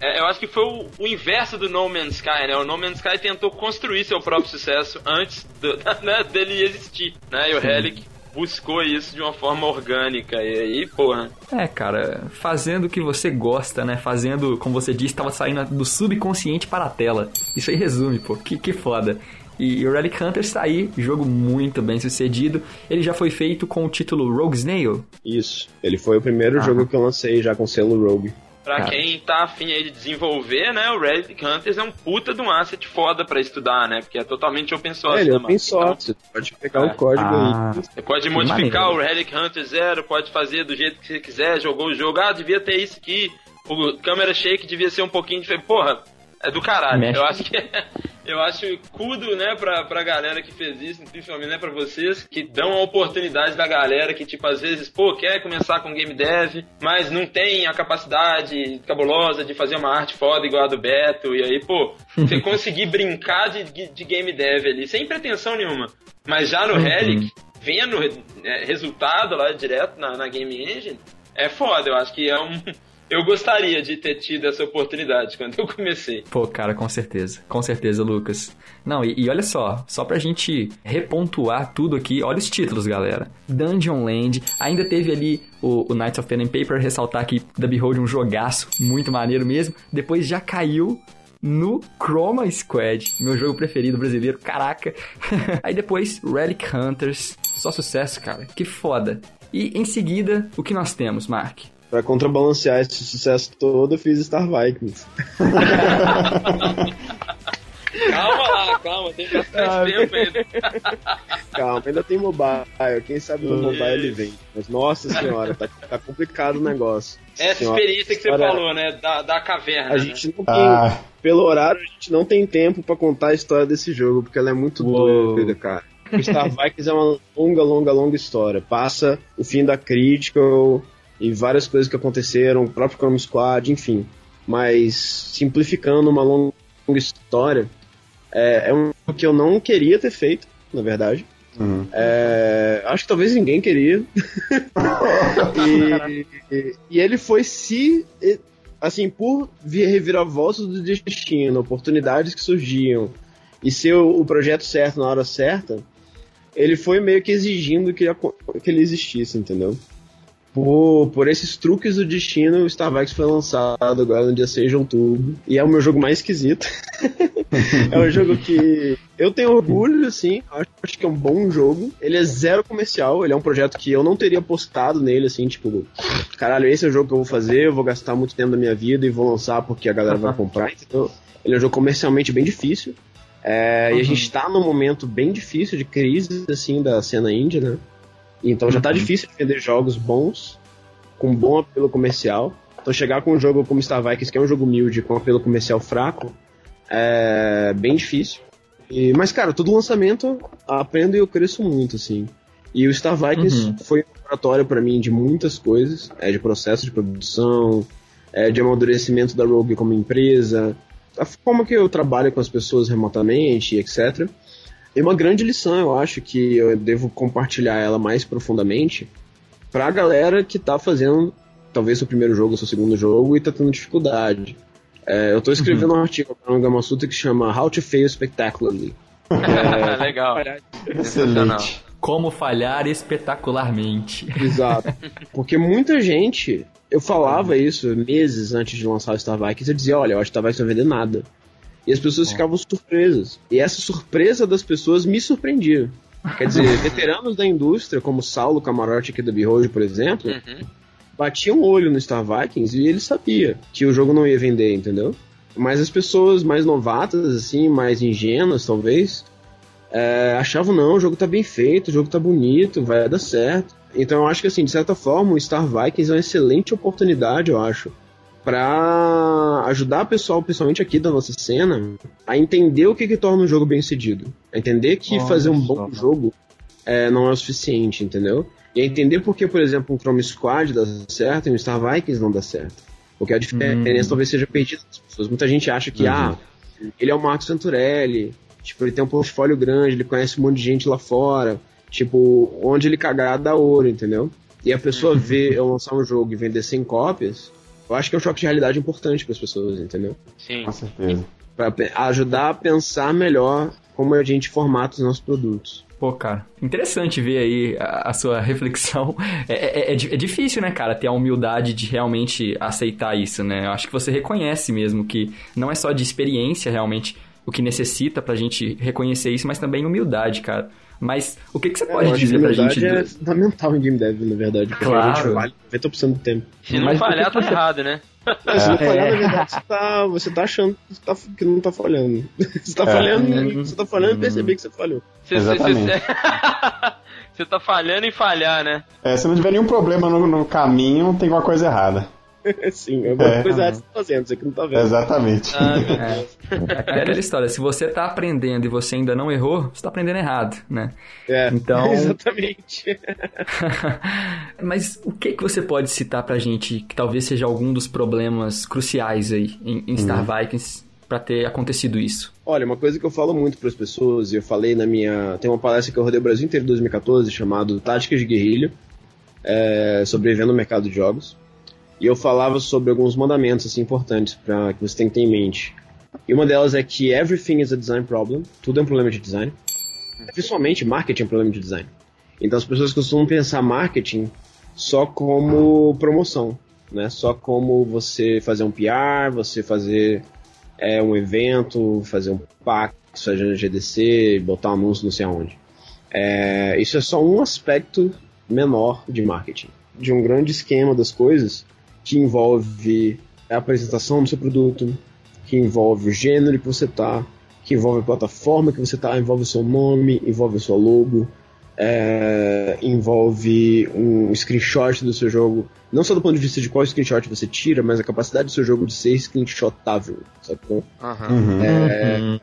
É, eu acho que foi o, o, inverso do No Man's Sky, né? O No Man's Sky tentou construir seu próprio sucesso antes do, né, dele existir, né? E o Relic buscou isso de uma forma orgânica. E aí, porra. É, cara, fazendo o que você gosta, né? Fazendo, como você disse, estava saindo do subconsciente para a tela. Isso aí resume, pô. Que, que foda. E o Relic Hunter está aí, jogo muito bem sucedido. Ele já foi feito com o título Rogue Snail. Isso, ele foi o primeiro jogo que eu lancei já com selo Rogue. Pra Cara. quem tá afim aí de desenvolver, né, o Relic Hunters é um puta de um asset foda pra estudar, né? Porque é totalmente open source. É, ele é open source, então, pode pegar é. o código ah. aí. Você pode modificar o Relic Hunter Zero, pode fazer do jeito que você quiser, jogou o jogo, ah, devia ter isso aqui, o câmera shake devia ser um pouquinho diferente. Porra, é do caralho. Mexe. Eu acho que eu acho cudo, né, pra, pra galera que fez isso, principalmente né, pra vocês, que dão a oportunidade da galera que, tipo, às vezes, pô, quer começar com game dev, mas não tem a capacidade cabulosa de fazer uma arte foda igual a do Beto, e aí, pô, você conseguir brincar de, de game dev ali, sem pretensão nenhuma. Mas já no uhum. Relic, vendo é, resultado lá direto na, na Game Engine, é foda, eu acho que é um eu gostaria de ter tido essa oportunidade quando eu comecei. Pô, cara, com certeza. Com certeza, Lucas. Não, e, e, olha só, só pra gente repontuar tudo aqui, olha os títulos, galera. Dungeon Land, ainda teve ali o, o Knights of Pen and Paper, ressaltar que The Behold um jogaço, muito maneiro mesmo. Depois já caiu no Chroma Squad, meu jogo preferido brasileiro, caraca. Aí depois, Relic Hunters, só sucesso, cara, que foda. E em seguida, o que nós temos, Mark? Pra contrabalancear esse sucesso todo, eu fiz Star Vikings. calma lá, calma, tem bastante ah, tempo ainda. calma, ainda tem mobile. Quem sabe no mobile ele vem. Mas nossa senhora, tá, tá complicado o negócio. Essa senhora, experiência que você história... falou, né? Da, da caverna. A né? gente não tem. Ah. Pelo horário, a gente não tem tempo para contar a história desse jogo, porque ela é muito doida, cara. O Star Vikings é uma longa, longa, longa história. Passa o fim da Critical, e várias coisas que aconteceram, o próprio Chrome Squad, enfim. Mas simplificando uma longa história, é, é um que eu não queria ter feito, na verdade. Uhum. É, acho que talvez ninguém queria. e, e, e, ele foi se. Assim, por reviravoltas do destino, oportunidades que surgiam, e ser o, o projeto certo na hora certa, ele foi meio que exigindo que, que ele existisse, entendeu? Por, por esses truques do destino, o Star Vikings foi lançado agora no dia 6 de outubro. E é o meu jogo mais esquisito. é um jogo que eu tenho orgulho, assim. Acho, acho, que é um bom jogo. Ele é zero comercial. Ele é um projeto que eu não teria postado nele, assim, tipo, caralho, esse é o jogo que eu vou fazer. Eu vou gastar muito tempo da minha vida e vou lançar porque a galera vai comprar. Então, ele é um jogo comercialmente bem difícil. É, uhum. E a gente tá num momento bem difícil de crise, assim, da cena índia, né? Então já tá difícil de vender jogos bons, com bom apelo comercial. Então chegar com um jogo como Star Vikings, que é um jogo humilde, com apelo comercial fraco, é bem difícil. E, mas, cara, todo lançamento aprendo e eu cresço muito, assim. E o Star Vikings Uhum. foi um laboratório para mim de muitas coisas, é, de processo de produção, é, de amadurecimento da Rogue como empresa, a forma que eu trabalho com as pessoas remotamente, etc. E uma grande lição, eu acho, que eu devo compartilhar ela mais profundamente pra galera que tá fazendo talvez seu primeiro jogo, seu segundo jogo e tá tendo dificuldade. É, eu tô escrevendo um artigo para um Gamasutra que chama How to Fail Spectacularly. Legal. Excelente. Como falhar espetacularmente. Exato. Porque muita gente, eu falava isso meses antes de lançar o Star Vikings, eu dizia, olha, eu acho que Star Vikings não vai vender nada. E as pessoas ficavam surpresas. E essa surpresa das pessoas me surpreendia. Quer dizer, veteranos da indústria, como Saulo Camarote aqui da Behold, por exemplo, Uhum. batiam o olho no Star Vikings e ele sabia que o jogo não ia vender, entendeu? Mas as pessoas mais novatas, assim, mais ingênuas, talvez, é, achavam, não, o jogo tá bem feito, o jogo tá bonito, vai dar certo. Então eu acho que, assim, de certa forma, o Star Vikings é uma excelente oportunidade, eu acho, pra ajudar o pessoal, principalmente aqui da nossa cena, a entender o que, que torna um jogo bem sucedido. A entender que fazer um bom só. jogo é, não é o suficiente, entendeu? E a entender por que, por exemplo, um Chrome Squad dá certo e um Star Vikings não dá certo. Porque a diferença talvez seja perdida das pessoas. Muita gente acha que, ah, ele é o Marcos Venturelli, tipo, ele tem um portfólio grande, ele conhece um monte de gente lá fora, tipo, onde ele cagar dá ouro, entendeu? E a pessoa vê eu lançar um jogo e vender 100 cópias, eu acho que é um choque de realidade importante para as pessoas, entendeu? Sim. Com certeza. Para ajudar a pensar melhor como a gente formata os nossos produtos. Pô, cara, interessante ver aí a, a sua reflexão. É, é- é é difícil, né, cara, ter a humildade de realmente aceitar isso, né? Eu acho que você reconhece mesmo que não é só de experiência realmente o que necessita pra gente reconhecer isso, mas também humildade, cara. Mas o que, que você pode acho que dizer pra gente? é fundamental em game dev, na verdade. Porque Claro. a gente vale 90% do tempo. Se não Mas falhar, tá errado, né? É, se não falhar, É. na verdade, você tá, você tá achando que, tá- que não tá falhando. Você tá falhando, você tá falhando e perceber que você falhou. Você, Exatamente. Você, você tá falhando em falhar, né? É, se não tiver nenhum problema no, no caminho, tem alguma coisa errada. Sim, alguma É. coisa errada você tá fazendo, você que não tá vendo. Exatamente. Ah, É, é aquela história, se você tá aprendendo e você ainda não errou, você tá aprendendo errado, né? É, Então- exatamente. Mas o que que você pode citar pra gente que talvez seja algum dos problemas cruciais aí em, em Star Vikings pra ter acontecido isso? Olha, uma coisa que eu falo muito para as pessoas, e eu falei na minha. Tem uma palestra que eu rodei o Brasil inteiro em 2014, chamado Táticas de Guerrilha, é, sobrevivendo no mercado de jogos. E eu falava sobre alguns mandamentos assim, importantes para que você tenha que ter em mente. E uma delas é que everything is a design problem, tudo é um problema de design. Principalmente marketing é um problema de design. Então as pessoas costumam pensar marketing só como promoção, né? Só como você fazer um PR, você fazer é, um evento, fazer um PAX, fazer um GDC, botar um anúncio não sei aonde. É, isso é só um aspecto menor de marketing. De um grande esquema das coisas que envolve a apresentação do seu produto, que envolve o gênero que você tá, que envolve a plataforma que você tá, envolve o seu nome, envolve o seu logo, é, envolve um screenshot do seu jogo, não só do ponto de vista de qual screenshot você tira, mas a capacidade do seu jogo de ser screenshotável, sacou? Aham. Uhum.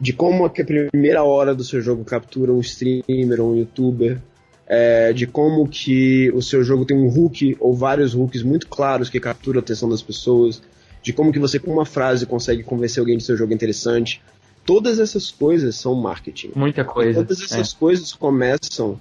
de como a que a primeira hora do seu jogo captura um streamer ou um youtuber, é, de como que o seu jogo tem um hook ou vários hooks muito claros que capturam a atenção das pessoas, de como que você com uma frase consegue convencer alguém de seu jogo é interessante. Todas essas coisas são marketing. Muita coisa. Todas essas coisas começam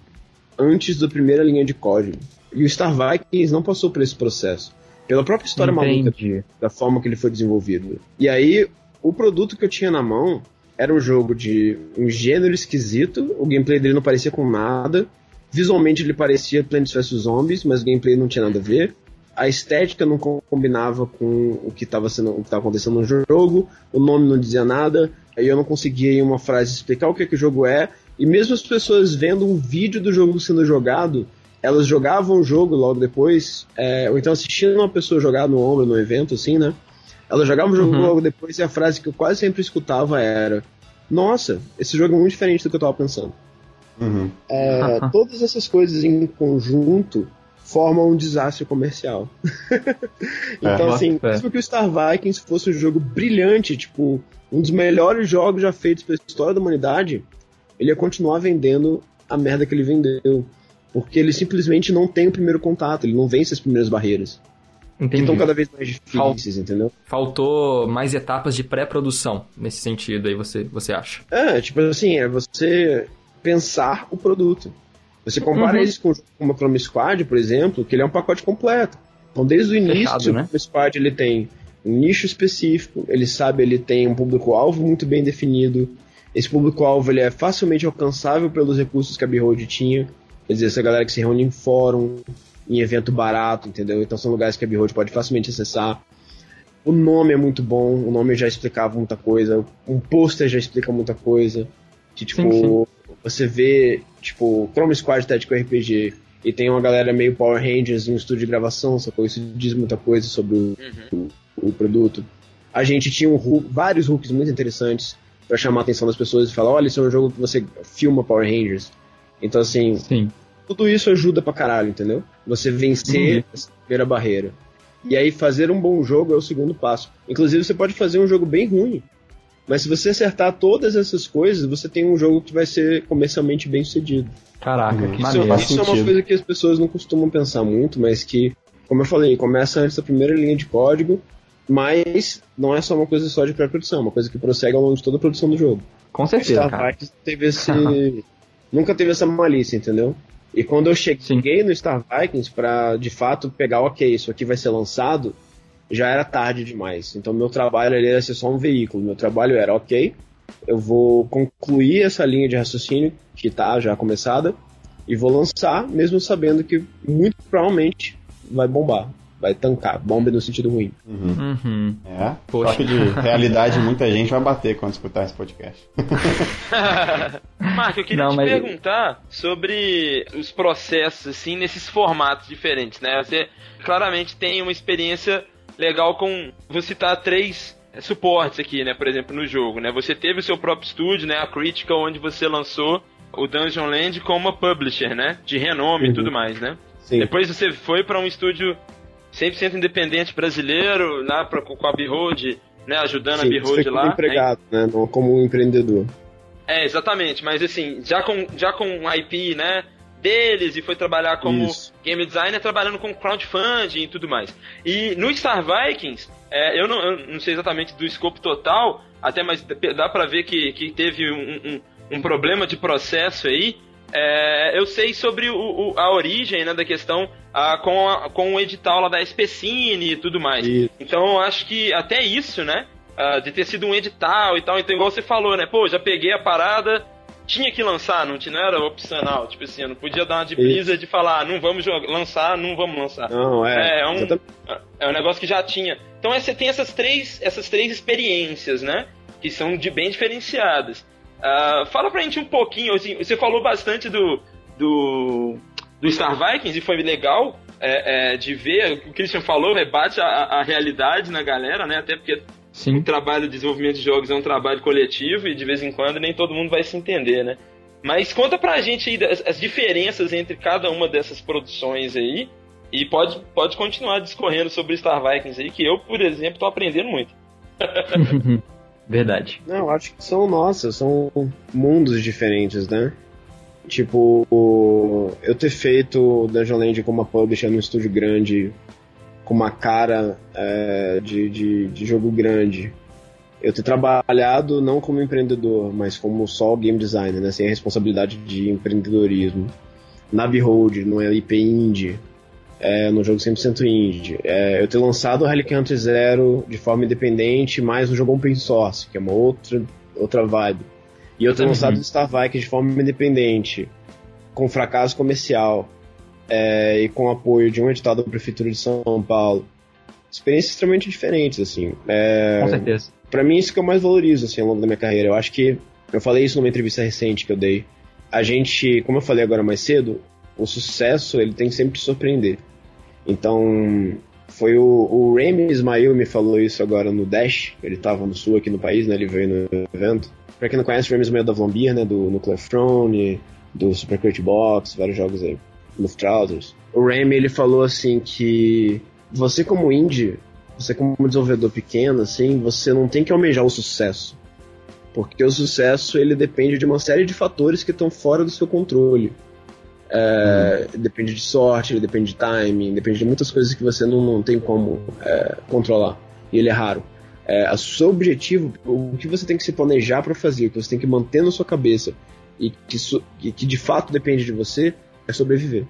antes da primeira linha de código. E o Star Vikings não passou por esse processo. Pela própria história maluca Entendi. da forma que ele foi desenvolvido. E aí, o produto que eu tinha na mão era um jogo de um gênero esquisito, o gameplay dele não parecia com nada. Visualmente ele parecia Plants vs Zombies, mas o gameplay não tinha nada a ver. A estética não co- combinava com o que estava estava acontecendo no jogo, o nome não dizia nada, aí eu não conseguia em uma frase explicar o que, que o jogo é, e mesmo as pessoas vendo um vídeo do jogo sendo jogado, elas jogavam o jogo logo depois, é, ou então assistindo uma pessoa jogar no ombro, no evento, assim, né? Elas jogavam o jogo Uhum. logo depois e a frase que eu quase sempre escutava era: Nossa, esse jogo é muito diferente do que eu tava pensando. Uhum. É, todas essas coisas em conjunto formam um desastre comercial. então, É. assim, É. mesmo que o Star Vikings fosse um jogo brilhante, tipo, um dos melhores jogos já feitos pela história da humanidade, ele ia continuar vendendo a merda que ele vendeu. Porque ele simplesmente não tem o primeiro contato, ele não vence as primeiras barreiras. Que Entendi. estão cada vez mais difíceis, entendeu? Faltou mais etapas de pré-produção nesse sentido aí, você, você acha? É, tipo assim, é você pensar o produto. Você compara Uhum. isso com uma Chrome Squad, por exemplo, que ele é um pacote completo. Então, desde o início, Fechado, né? o Chrome Squad ele tem um nicho específico, ele sabe, ele tem um público-alvo muito bem definido. Esse público-alvo ele é facilmente alcançável pelos recursos que a Behold tinha. Quer dizer, essa galera que se reúne em fórum, em evento barato, entendeu? Então são lugares que a Behold pode facilmente acessar. O nome é muito bom, o nome já explicava muita coisa, um pôster já explica muita coisa. Que, tipo, Sim, sim. Você vê, tipo, Chrome Squad Tactical RPG e tem uma galera meio Power Rangers em um estúdio de gravação, sacou? Isso diz muita coisa sobre o, Uhum. o, o produto. A gente tinha um hook- vários hooks muito interessantes pra chamar a atenção das pessoas e falar, olha, esse é um jogo que você filma Power Rangers. Então, assim, Sim. tudo isso ajuda pra caralho, entendeu? Você vencer Uhum. essa primeira barreira. E aí fazer um bom jogo é o segundo passo. Inclusive você pode fazer um jogo bem ruim, mas se você acertar todas essas coisas, você tem um jogo que vai ser comercialmente bem sucedido. Caraca, Uhum. que Isso, isso é uma coisa que as pessoas não costumam pensar muito, mas que, como eu falei, começa antes da primeira linha de código, mas não é só uma coisa só de pré-produção, é uma coisa que prossegue ao longo de toda a produção do jogo. Com certeza, Star. Vikings teve esse. nunca teve essa malícia, entendeu? E quando eu cheguei no Star Vikings pra de fato pegar, ok, isso aqui vai ser lançado, já era tarde demais. Então meu trabalho ali era ser só um veículo. Meu trabalho era, ok, eu vou concluir essa linha de raciocínio que tá já começada e vou lançar, mesmo sabendo que muito provavelmente vai bombar. Vai tancar, bomba no sentido ruim. Uhum. Uhum. É. Poxa. Choque de realidade, muita gente vai bater quando escutar esse podcast. Marco, eu queria Não, te mas- perguntar sobre os processos, assim, nesses formatos diferentes, né? Você claramente tem uma experiência legal com. Vou citar três suportes aqui, né? Por exemplo, no jogo, né? Você teve o seu próprio estúdio, né? A Critical, onde você lançou o Dungeon Land como uma publisher, né? De renome e Uhum. tudo mais, né? Sim. Depois você foi para um estúdio 100% independente brasileiro, lá pra, com a Behold, né? Ajudando a Sim, isso Behold lá. como empregado, né? Não como um empreendedor. É, exatamente, mas assim, já com, já com IP, né, deles e foi trabalhar como Isso. game designer, trabalhando com crowdfunding e tudo mais. E no Star Vikings, é, eu, não, eu não sei exatamente do escopo total, até mas dá pra ver que, que teve um, um, um problema de processo aí. É, eu sei sobre o, o- a origem né, da questão ah, com, a- com o edital lá da SPCine e tudo mais. Isso. Então eu acho que até isso, né? ah, de ter sido um edital e tal, então igual você falou, né? Pô, já peguei a parada, tinha que lançar, não, tinha, não era opcional, tipo assim, eu não podia dar uma de brisa de falar, "Ah, não vamos lançar, não vamos lançar. Não, é. É, é um- exatamente. É um negócio que já tinha. Então você tem essas três, essas três experiências, né? Que são de bem diferenciadas. Ah, fala pra gente um pouquinho, assim, você falou bastante do, do, do Star Vikings e foi legal é, é, de ver, o que o Christian falou, rebate a, a realidade na galera, né? Até porque o Sim. trabalho de desenvolvimento de jogos é um trabalho coletivo e de vez em quando nem todo mundo vai se entender, né? Mas conta pra gente aí as, as diferenças entre cada uma dessas produções aí e pode, pode continuar discorrendo sobre Star Vikings aí, que eu, por exemplo, tô aprendendo muito. Verdade. Não, acho que são nossas, são mundos diferentes, né? Tipo, o- eu ter feito Dungeon Land como uma publisher num estúdio grande, com uma cara é, de, de, de jogo grande. Eu ter trabalhado não como empreendedor, mas como só game designer, né? Sem a responsabilidade de empreendedorismo. Na Behold, no IP Indie, é, no jogo 100% indie. É, eu ter lançado o Relic Hunter Zero de forma independente, mais um jogo open source, que é uma outra, outra vibe. E eu ter Uhum. lançado o Star Vikings de forma independente, com fracasso comercial, é, e com apoio de um edital da Prefeitura de São Paulo. Experiências extremamente diferentes, assim. É, Com certeza. Pra mim, isso que eu mais valorizo, assim, ao longo da minha carreira. Eu acho que, eu falei isso numa entrevista recente que eu dei, a gente, como eu falei agora mais cedo, o sucesso, ele tem que sempre te surpreender. Então, foi o, o Remy Ismail me falou isso agora no Dash, ele tava no sul aqui no país, né, ele veio no evento. Pra quem não conhece, o Remy Ismail é da Vlambeer, né, do Nuclear Throne, do Super Crate Box, vários jogos aí, Luftrausers. O Remy, ele falou assim que você como indie, você como desenvolvedor pequeno, assim, você não tem que almejar o sucesso. Porque o sucesso, ele depende de uma série de fatores que estão fora do seu controle. É, hum. Depende de sorte, depende de timing, depende de muitas coisas que você não, não tem como é, controlar. E ele é raro. É, o seu objetivo, o que você tem que se planejar para fazer, o que você tem que manter na sua cabeça e que, que, que de fato depende de você, é sobreviver.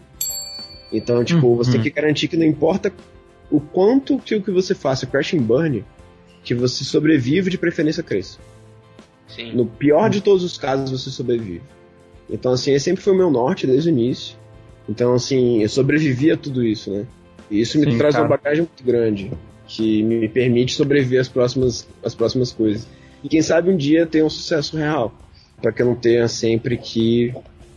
Então, tipo, uhum. você tem que garantir que não importa o quanto que o que você faça crash and burn, que você sobrevive de preferência cresça. Sim. No pior de todos os casos, você sobrevive. Então, assim, esse sempre foi o meu norte desde o início. Então, assim, eu sobrevivi a tudo isso, né? E isso me Sim, traz cara. uma bagagem muito grande, que me permite sobreviver às próximas, às próximas coisas. E quem sabe um dia ter um sucesso real, para que eu não tenha sempre que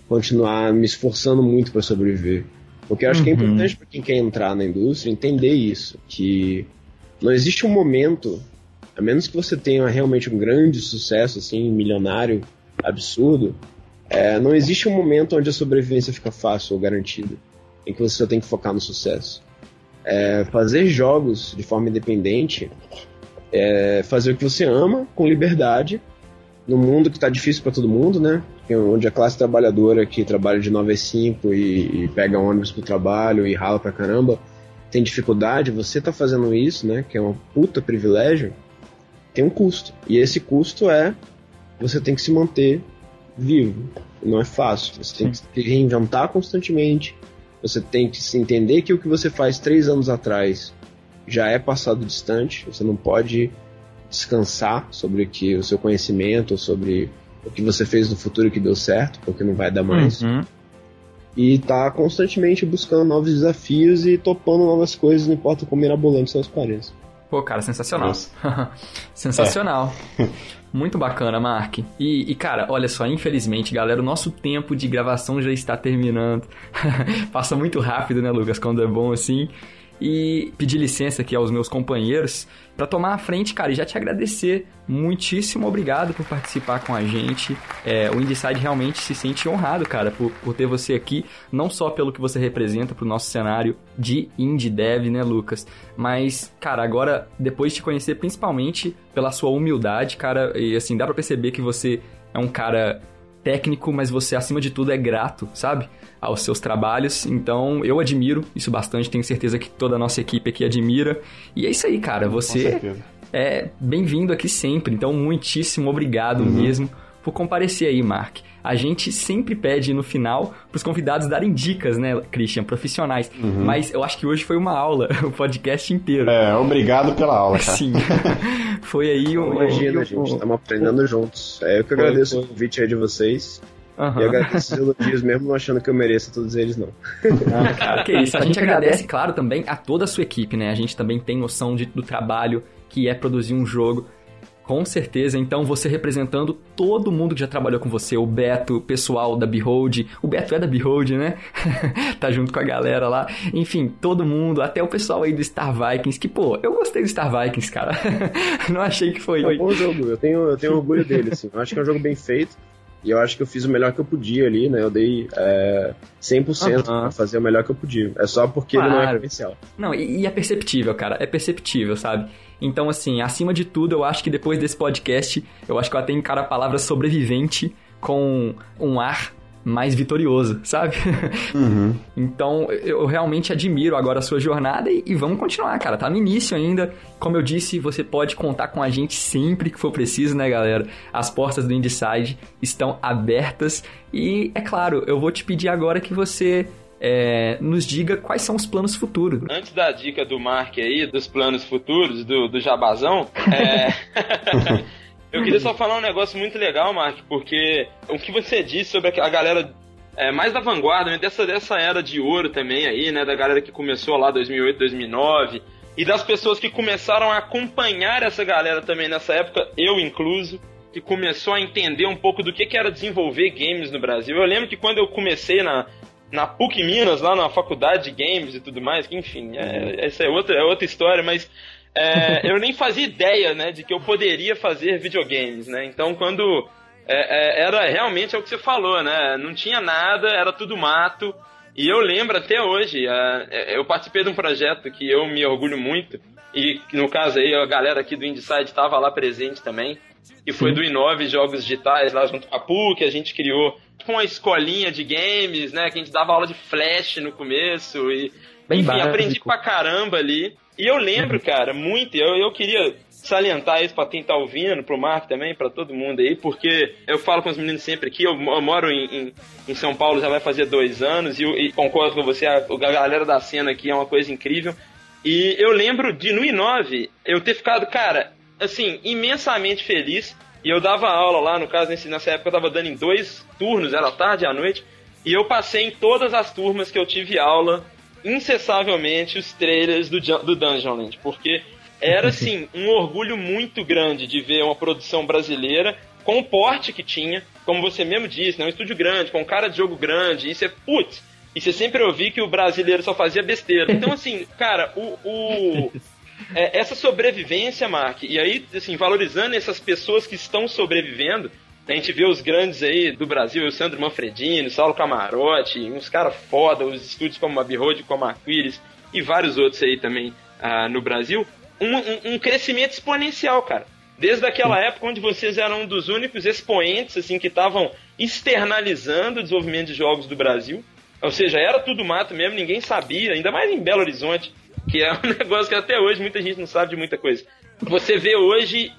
continuar me esforçando muito para sobreviver. Porque eu acho uhum. que é uhum. importante para quem quer entrar na indústria entender isso, que não existe um momento, a menos que você tenha realmente um grande sucesso, assim, milionário, absurdo, é, não existe um momento onde a sobrevivência fica fácil ou garantida, em que você só tem que focar no sucesso. É, fazer jogos de forma independente, é fazer o que você ama com liberdade, no mundo que está difícil para todo mundo, né? Onde a classe trabalhadora que trabalha de 9 às 5 e, e pega ônibus pro trabalho e rala pra caramba tem dificuldade, você tá fazendo isso, né? Que é um puta privilégio, tem um custo. E esse custo é você tem que se manter vivo. Não é fácil. Você tem que se reinventar constantemente. Você tem que se entender que o que você faz três anos atrás já é passado distante. Você não pode descansar sobre que o seu conhecimento, sobre o que você fez no futuro que deu certo, porque não vai dar mais. Uhum. E tá constantemente buscando novos desafios e topando novas coisas, não importa como mirabolantes elas pareçam. Pô, cara, sensacional. sensacional. É. Muito bacana, Mark. E, e, cara, olha só, infelizmente, galera, o nosso tempo de gravação já está terminando. Passa muito rápido, né, Lucas? Quando é bom assim e pedir licença aqui aos meus companheiros para tomar a frente, cara, e já te agradecer. Muitíssimo obrigado por participar com a gente. É, o Indeside realmente se sente honrado, cara, por, por ter você aqui, não só pelo que você representa pro nosso cenário de indie dev, né, Lucas? Mas, cara, agora, depois de te conhecer principalmente pela sua humildade, cara, e assim, dá pra perceber que você é um cara técnico, mas você, acima de tudo, é grato, sabe? Aos seus trabalhos. Então, eu admiro isso bastante. Tenho certeza que toda a nossa equipe aqui admira. E é isso aí, cara. Você é bem-vindo aqui sempre. Então, muitíssimo obrigado uhum. mesmo por comparecer aí, Mark a gente sempre pede no final para os convidados darem dicas, né, Christian, profissionais. Uhum. Mas eu acho que hoje foi uma aula, o podcast inteiro. É, obrigado pela aula, cara. Sim. foi aí um. Imagina, um, gente, estamos aprendendo um, juntos. É eu que agradeço foi, foi. o convite aí de vocês. Uhum. E agradeço os elogios, mesmo não achando que eu mereça todos eles, não. Ah, cara, que isso. A gente agradece, claro, também a toda a sua equipe, né? A gente também tem noção de, do trabalho que é produzir um jogo. Com certeza, então você representando todo mundo que já trabalhou com você, o Beto, o pessoal da Behold, o Beto é da Behold, né? tá junto com a galera lá. Enfim, todo mundo, até o pessoal aí do Star Vikings, que, pô, eu gostei do Star Vikings, cara. Não achei que foi. É um bom jogo, eu tenho, eu tenho orgulho dele, assim. Eu acho que é um jogo bem feito. E eu acho que eu fiz o melhor que eu podia ali, né? Eu dei é, 100% uhum. pra fazer o melhor que eu podia. É só porque claro. ele não é comercial. Não, e, e é perceptível, cara. É perceptível, sabe? Então, assim, acima de tudo, eu acho que depois desse podcast, eu acho que eu até encaro a palavra sobrevivente com um ar mais vitorioso, sabe? Uhum. então, eu realmente admiro agora a sua jornada e, e, vamos continuar, cara. Tá no início ainda. Como eu disse, você pode contar com a gente sempre que for preciso, né, galera? As portas do Inside estão abertas e, é claro, eu vou te pedir agora que você é, nos diga quais são os planos futuros. Antes da dica do Mark aí, dos planos futuros, do, do Jabazão, é... eu queria só falar um negócio muito legal, Mark, porque o que você disse sobre a galera é, mais da vanguarda, né, dessa, dessa era de ouro também aí, né, da galera que começou lá 2008, 2009, e das pessoas que começaram a acompanhar essa galera também nessa época, eu incluso, que começou a entender um pouco do que, que era desenvolver games no Brasil. Eu lembro que quando eu comecei na, na PUC Minas, lá na faculdade de games e tudo mais, que enfim, é, essa é outra, é outra história, mas é, eu nem fazia ideia, né, de que eu poderia fazer videogames, né? Então, quando é, é, era realmente é o que você falou, né? Não tinha nada, era tudo mato. E eu lembro até hoje, é, eu participei de um projeto que eu me orgulho muito, e no caso aí a galera aqui do Inside estava lá presente também, que foi do Inove Jogos Digitais, lá junto com a PUC, a gente criou tipo uma escolinha de games, né, que a gente dava aula de Flash no começo, e Bem enfim, básico. aprendi pra caramba ali. E eu lembro, cara, muito, eu, eu queria salientar isso pra quem tá ouvindo, pro Marco também, pra todo mundo aí, porque eu falo com os meninos sempre aqui, eu, eu moro em, em, em São Paulo já vai fazer dois anos, e, e concordo com você, a, a galera da cena aqui é uma coisa incrível. E eu lembro de no I9 eu ter ficado, cara, assim, imensamente feliz. E eu dava aula lá, no caso, nesse- nessa época eu tava dando em dois turnos, era tarde e à noite. E eu passei em todas as turmas que eu tive aula, incessavelmente, os trailers do, do Dungeonland. Porque era, assim, um orgulho muito grande de ver uma produção brasileira com o porte que tinha, como você mesmo disse, né? Um estúdio grande, com cara de jogo grande. E você, putz, e você sempre ouvi que o brasileiro só fazia besteira. Então, assim, cara, o. o- é, essa sobrevivência, Mark, e aí, assim, valorizando essas pessoas que estão sobrevivendo, a gente vê os grandes aí do Brasil, o Sandro Manfredini, o Saulo Camarote, uns caras foda, os estúdios como a Behold, como a Aquiles e vários outros aí também ah, no Brasil, um, um- um crescimento exponencial, cara. Desde aquela época onde vocês eram um dos únicos expoentes assim que estavam externalizando o desenvolvimento de jogos do Brasil. Ou seja, era tudo mato mesmo, ninguém sabia, ainda mais em Belo Horizonte, que é um negócio que até hoje muita gente não sabe de muita coisa. Você vê hoje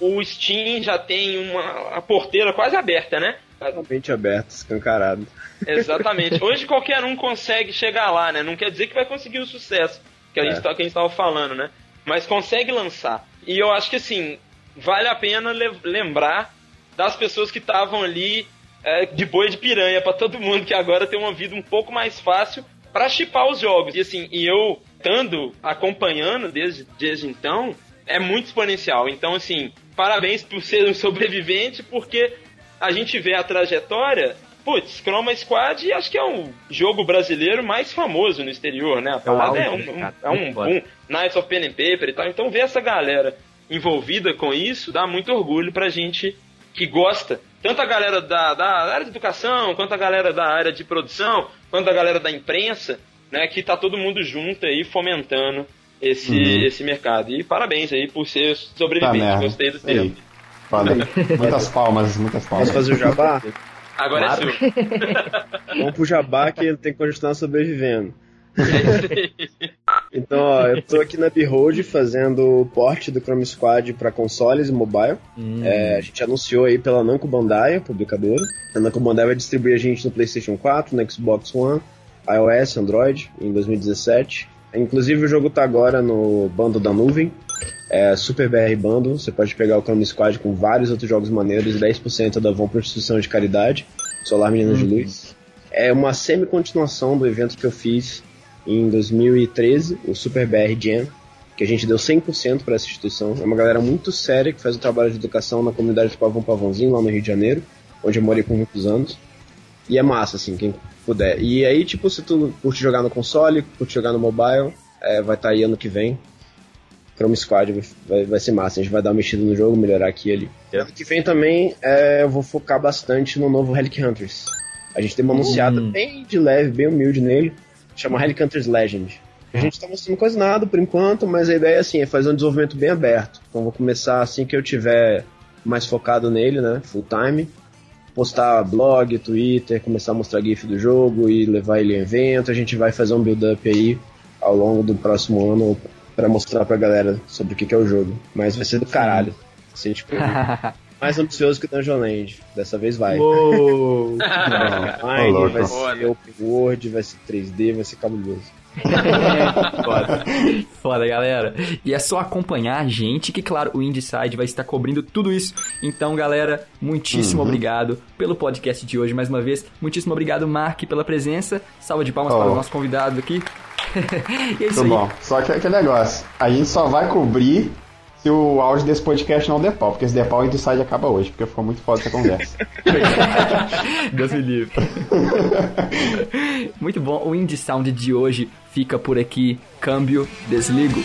o Steam já tem uma a porteira quase aberta, né? Totalmente aberto, escancarado. Exatamente. Hoje qualquer um consegue chegar lá, né? Não quer dizer que vai conseguir o sucesso que a É. gente tá- a gente estava falando, né? Mas consegue lançar. E eu acho que assim, vale a pena le- lembrar das pessoas que estavam ali é, de boi de piranha pra todo mundo que agora tem uma vida um pouco mais fácil pra chipar os jogos. E assim, e eu estando acompanhando desde, desde então, é muito exponencial. Então, assim, parabéns por ser um sobrevivente, porque a gente vê a trajetória. Putz, Chroma Squad acho que é um jogo brasileiro mais famoso no exterior, né? A parada é, auge, um, cara? é um boom. Knights of Pen and Paper e tal. Então ver essa galera envolvida com isso dá muito orgulho pra gente que gosta. Tanto a galera da, da área de educação, quanto a galera da área de produção, quanto a galera da imprensa, né? Que tá todo mundo junto aí fomentando esse, Uhum. esse mercado. E parabéns aí por ser Tá sobrevivente. merda. Gostei do termo. Foda. Muitas palmas, muitas palmas. Posso fazer o jabá? Agora Claro. é seu. Vamos pro jabá que ele tem que continuar sobrevivendo. É. Então, ó, eu tô aqui na Behold fazendo o port do Chrome Squad pra consoles e mobile. Hum. É, a gente anunciou aí pela Namco Bandai, a publicadora. A Namco Bandai vai distribuir a gente no PlayStation 4, no Xbox One, iOS, Android, em 2017. Inclusive o jogo tá agora no bundle da nuvem. É Super BR Bundle, você pode pegar o Chrome Squad com vários outros jogos maneiros, 10% da vão para instituição de caridade, Solar Meninas de Luz. É uma semi-continuação do evento que eu fiz em 2013, o Super BR Jam, que a gente deu 100% para essa instituição. É uma galera muito séria que faz um trabalho de educação na comunidade de Pavão Pavãozinho, lá no Rio de Janeiro, onde eu morei por muitos anos. E é massa, assim, quem puder. E aí, tipo, se tu curte jogar no console, curte jogar no mobile, é, vai estar aí ano que vem. Chrome Squad vai, vai, ser massa, a gente vai dar uma mexida no jogo, melhorar aqui e ali. Ano que vem também é, eu vou focar bastante no novo Relic Hunters. A gente tem uma anunciada bem de leve, bem humilde nele, chama Relic Hunters Legend. A gente tá mostrando quase nada por enquanto, mas a ideia assim, é fazer um desenvolvimento bem aberto. Então vou começar assim que eu tiver mais focado nele, né, full time, postar blog, Twitter, começar a mostrar GIF do jogo e levar ele em evento. A gente vai fazer um build-up aí ao longo do próximo ano pra mostrar pra galera sobre o que, que é o jogo. Mas vai ser do caralho. Vai ser tipo mais ambicioso que o Dungeon Land. Dessa vez vai. Uou! Vai, Ô, louco. vai ser open world, vai ser 3D, vai ser cabuloso. Foda. Foda, galera. E é só acompanhar a gente, que claro, o Indieside vai estar cobrindo tudo isso. Então, galera, muitíssimo obrigado pelo podcast de hoje mais uma vez. Muitíssimo obrigado, Mark, pela presença. Salva de palmas Oh. para o nosso convidado aqui. e é isso Muito aí. bom. Só que aquele negócio, a gente só vai cobrir se o áudio desse podcast não der pau, porque se der pau, o Inside acaba hoje, porque ficou muito foda essa conversa. Deus me livre. Muito bom. O Indie Sound de hoje fica por aqui. Câmbio, desligo.